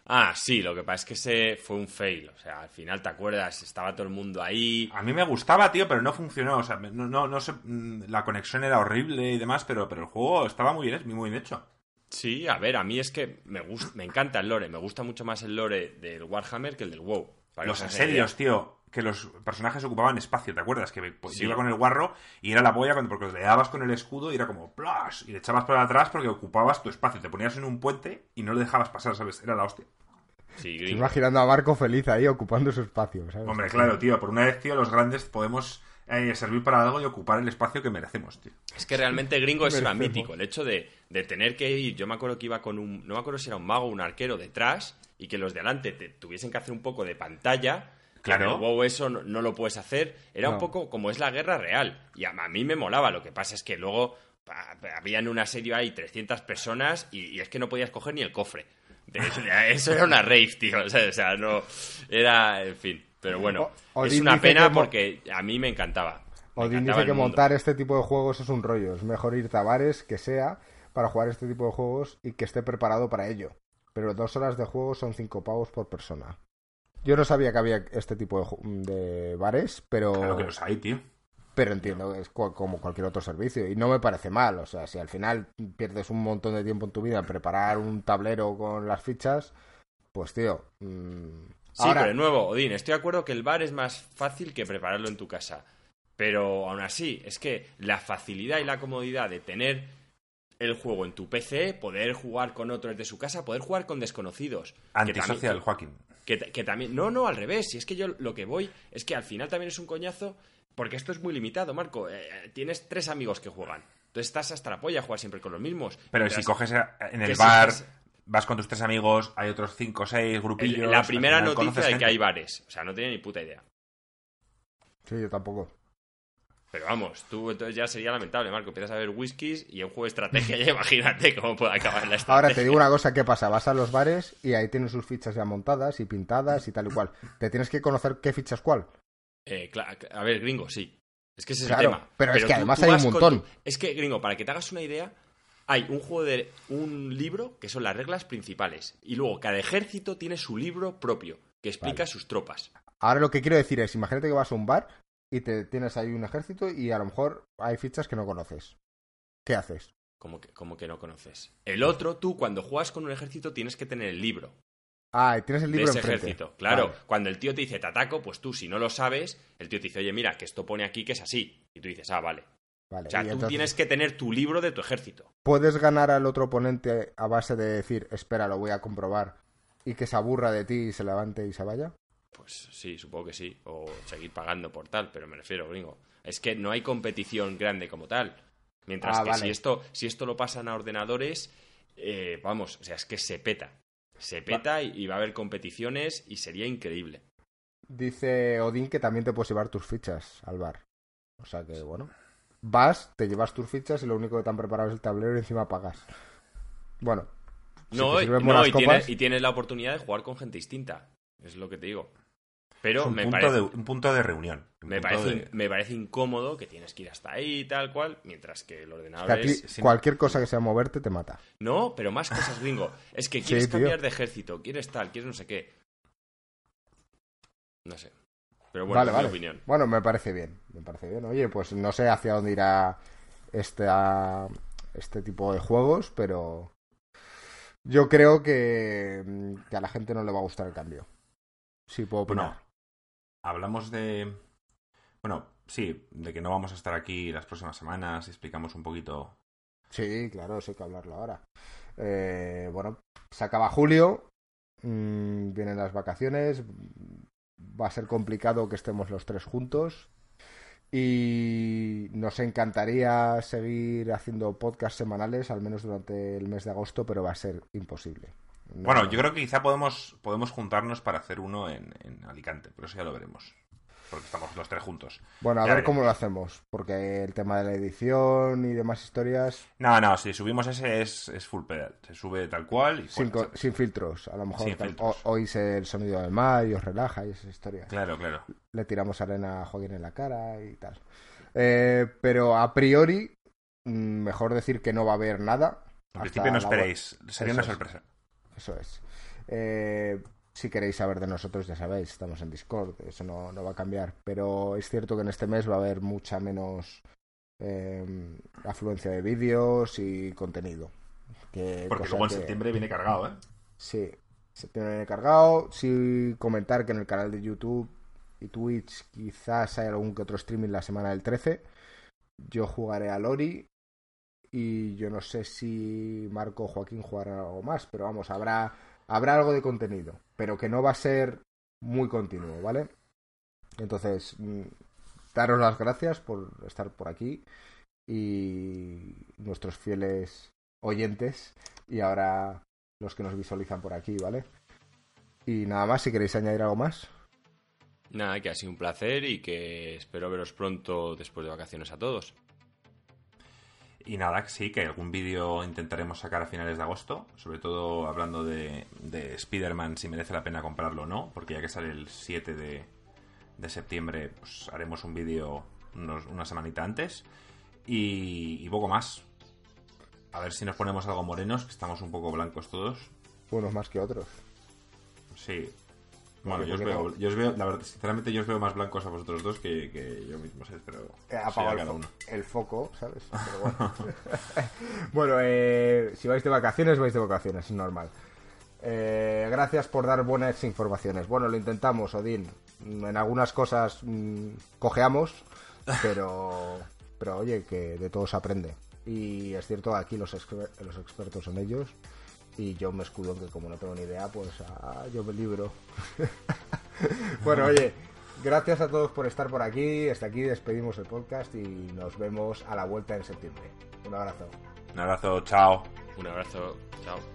[SPEAKER 2] Ah, sí, lo que pasa es que ese fue un fail. O sea, al final, ¿te acuerdas? Estaba todo el mundo ahí.
[SPEAKER 3] A mí me gustaba, tío, pero no funcionó. O sea, no, no, no sé, mm, la conexión era horrible y demás, pero, pero el juego estaba muy bien, muy bien hecho.
[SPEAKER 2] Sí, a ver, a mí es que me, gusta, me encanta el lore. Me gusta mucho más el lore del Warhammer que el del WoW.
[SPEAKER 3] Los asedios, tío, que los personajes ocupaban espacio, ¿te acuerdas? Que pues, iba con el guarro y era la polla porque le dabas con el escudo y era como ¡plash! y le echabas para atrás porque ocupabas tu espacio. Te ponías en un puente y no le dejabas pasar, ¿sabes? Era la hostia.
[SPEAKER 1] Sí, imaginando a Marco feliz ahí ocupando su espacio, ¿sabes?
[SPEAKER 3] Hombre, claro, tío, por una vez, tío, los grandes podemos eh, servir para algo y ocupar el espacio que merecemos, tío.
[SPEAKER 2] Es que realmente gringo es mítico. El hecho de, de, tener que ir, yo me acuerdo que iba con un, no me acuerdo si era un mago o un arquero detrás y que los de adelante te tuviesen que hacer un poco de pantalla Claro. wow, eso no, lo puedes hacer. Era un poco como es la guerra real. Y a, mí me molaba. Lo que pasa es que luego había en una serie ahí 300 personas y, es que no podías coger ni el cofre. Eso, era una rave, tío. O sea, no. Era. En fin. Pero bueno, es una pena porque a mí me encantaba.
[SPEAKER 1] Odín dice que montar este tipo de juegos es un rollo. Es mejor ir a bares que sea para jugar este tipo de juegos y que esté preparado para ello. Pero dos horas de juego son cinco pavos por persona. Yo no sabía que había este tipo de, bares, pero...
[SPEAKER 3] Claro que los hay, tío.
[SPEAKER 1] Pero entiendo, es como cualquier otro servicio. Y no me parece mal. O sea, si al final pierdes un montón de tiempo en tu vida en preparar un tablero con las fichas, pues tío...
[SPEAKER 2] Mmm... Sí, pero de nuevo, Odín, estoy de acuerdo que el bar es más fácil que prepararlo en tu casa. Pero aún así, es que la facilidad y la comodidad de tener el juego en tu PC, poder jugar con otros de su casa, poder jugar con desconocidos.
[SPEAKER 3] Antisocial, Joaquín.
[SPEAKER 2] Que, también. No, no, al revés. Si es que yo lo que voy es que al final también es un coñazo. Porque esto es muy limitado, Marco. Eh, eh, tienes tres amigos que juegan. Entonces estás hasta la polla a jugar siempre con los mismos.
[SPEAKER 3] Pero si coges en el bar, vas con tus tres amigos, hay otros cinco o seis grupillos.
[SPEAKER 2] la primera noticia de que hay bares. O sea, no tiene ni puta idea.
[SPEAKER 1] Sí, yo tampoco.
[SPEAKER 2] Pero vamos, tú entonces ya sería lamentable, Marco. Empiezas a ver whiskies y un juego de estrategia, ya imagínate cómo puede acabar la estrategia.
[SPEAKER 1] Ahora te digo una cosa, ¿qué pasa? Vas a los bares y ahí tienes sus fichas ya montadas y pintadas y tal y cual. ¿Te tienes que conocer qué fichas cuál?
[SPEAKER 2] Eh, a ver, gringo, sí. Es que ese es el tema.
[SPEAKER 1] Pero, es que además hay un montón.
[SPEAKER 2] Es que, gringo, para que te hagas una idea, hay un juego de un libro que son las reglas principales. Y luego cada ejército tiene su libro propio que explica sus tropas.
[SPEAKER 1] Ahora lo que quiero decir es, imagínate que vas a un bar y te tienes ahí un ejército y a lo mejor hay fichas que no conoces. ¿Qué haces?
[SPEAKER 2] Como que, como que no conoces. El otro, tú cuando juegas con un ejército tienes que tener el libro.
[SPEAKER 1] Ah, y tienes el libro
[SPEAKER 2] de ese ejército. Claro, cuando el tío te dice te ataco, pues tú si no lo sabes, el tío te dice, oye, mira, que esto pone aquí que es así. Y tú dices, ah, vale. vale. O sea, tú tienes que tener tu libro de tu ejército.
[SPEAKER 1] ¿Puedes ganar al otro oponente a base de decir, espera, lo voy a comprobar, y que se aburra de ti y se levante y se vaya?
[SPEAKER 2] Pues sí, supongo que sí. O seguir pagando por tal, pero me refiero, gringo. Es que no hay competición grande como tal. Mientras ah, que si, esto, si esto lo pasan a ordenadores, eh, vamos, o sea, es que se peta. Se peta y, va a haber competiciones y sería increíble.
[SPEAKER 1] Dice Odín que también te puedes llevar tus fichas al bar. O sea que, bueno, vas, te llevas tus fichas y lo único que te han preparado es el tablero y encima pagas. Bueno.
[SPEAKER 2] No, y, tienes, y tienes la oportunidad de jugar con gente distinta. Es lo que te digo. Pero
[SPEAKER 3] un,
[SPEAKER 2] me
[SPEAKER 3] punto
[SPEAKER 2] parece,
[SPEAKER 3] de, un punto de reunión.
[SPEAKER 2] Me parece, me parece incómodo que tienes que ir hasta ahí y tal cual, mientras que el ordenador es...
[SPEAKER 1] Cualquier cosa que sea moverte te mata.
[SPEAKER 2] No, pero más cosas, gringo. Es que quieres cambiar de ejército, quieres tal, quieres no sé qué. No sé. Pero bueno, vale, mi opinión.
[SPEAKER 1] Bueno, me parece bien. Me parece bien. Oye, pues no sé hacia dónde irá este, este tipo de juegos, pero yo creo que, que a la gente no le va a gustar el cambio. Sí, puedo opinar
[SPEAKER 3] hablamos de... Bueno, sí, de que no vamos a estar aquí las próximas semanas, explicamos un poquito...
[SPEAKER 1] Sí, claro, eso hay que hablarlo ahora. Eh, bueno, se acaba julio, mm, vienen las vacaciones, va a ser complicado que estemos los tres juntos y nos encantaría seguir haciendo podcasts semanales, al menos durante el mes de agosto, pero va a ser imposible.
[SPEAKER 3] Bueno, yo creo que quizá podemos, podemos juntarnos para hacer uno en, Alicante, pero eso ya lo veremos. porque estamos los tres juntos.
[SPEAKER 1] Bueno, a
[SPEAKER 3] Ya
[SPEAKER 1] ver cómo lo hacemos, porque el tema de la edición y demás historias,
[SPEAKER 3] No, no, si subimos ese es, es full pedal. Se sube tal cual y
[SPEAKER 1] sin, sin filtros. A lo mejor tal- o- oís el sonido del mar y os relaja y esas historias.
[SPEAKER 3] Claro, claro.
[SPEAKER 1] Le tiramos arena a Joaquín en la cara y tal. Eh, pero a priori, mm, mejor decir que no va a haber nada.
[SPEAKER 3] En principio no esperéis. Sería
[SPEAKER 1] Eso
[SPEAKER 3] una
[SPEAKER 1] es. Eso es. Eh, si queréis saber de nosotros, ya sabéis, estamos en Discord, eso no, no va a cambiar. Pero es cierto que en este mes va a haber mucha menos eh, afluencia de vídeos y contenido. Que
[SPEAKER 3] Porque luego en
[SPEAKER 1] que-
[SPEAKER 3] septiembre viene cargado, ¿eh?
[SPEAKER 1] Sí, septiembre viene cargado. Sí, comentar que en el canal de YouTube y Twitch quizás hay algún que otro streaming la semana del 13. Yo jugaré a Lori y yo no sé si Marco Joaquín jugarán algo más, pero vamos, habrá, habrá algo de contenido, pero que no va a ser muy continuo, ¿vale? Entonces, mm, daros las gracias por estar por aquí y nuestros fieles oyentes y ahora los que nos visualizan por aquí, ¿vale? Y nada más, si queréis añadir algo más.
[SPEAKER 2] Nada, que ha sido un placer y que espero veros pronto después de vacaciones a todos.
[SPEAKER 3] Y nada, sí, que algún vídeo intentaremos sacar a finales de agosto, sobre todo hablando de, de Spider-Man, si merece la pena comprarlo o no, porque ya que sale el 7 de, de septiembre, pues haremos un vídeo una semanita antes. Y, y poco más. A ver si nos ponemos algo morenos, que estamos un poco blancos todos.
[SPEAKER 1] Unos más que otros.
[SPEAKER 3] Sí. Bueno, yo os, veo, yo os veo, la verdad, sinceramente yo os veo más blancos a vosotros dos que, que yo mismo, ¿sabes? Pero
[SPEAKER 1] el,
[SPEAKER 3] cada
[SPEAKER 1] fo-
[SPEAKER 3] uno.
[SPEAKER 1] el foco, ¿sabes? Pero bueno, Bueno, eh, si vais de vacaciones, vais de vacaciones, es normal. Eh, gracias por dar buenas informaciones. Bueno, lo intentamos, Odín. En algunas cosas mm, cojeamos, pero, pero oye, que de todo se aprende. Y es cierto, aquí los, exper- los expertos son ellos. Y yo me escudo en que como no tengo ni idea, pues ah, yo me libro. bueno, oye, gracias a todos por estar por aquí. Hasta aquí despedimos el podcast y nos vemos a la vuelta en septiembre. Un abrazo.
[SPEAKER 3] Un abrazo, chao.
[SPEAKER 2] Un abrazo, chao.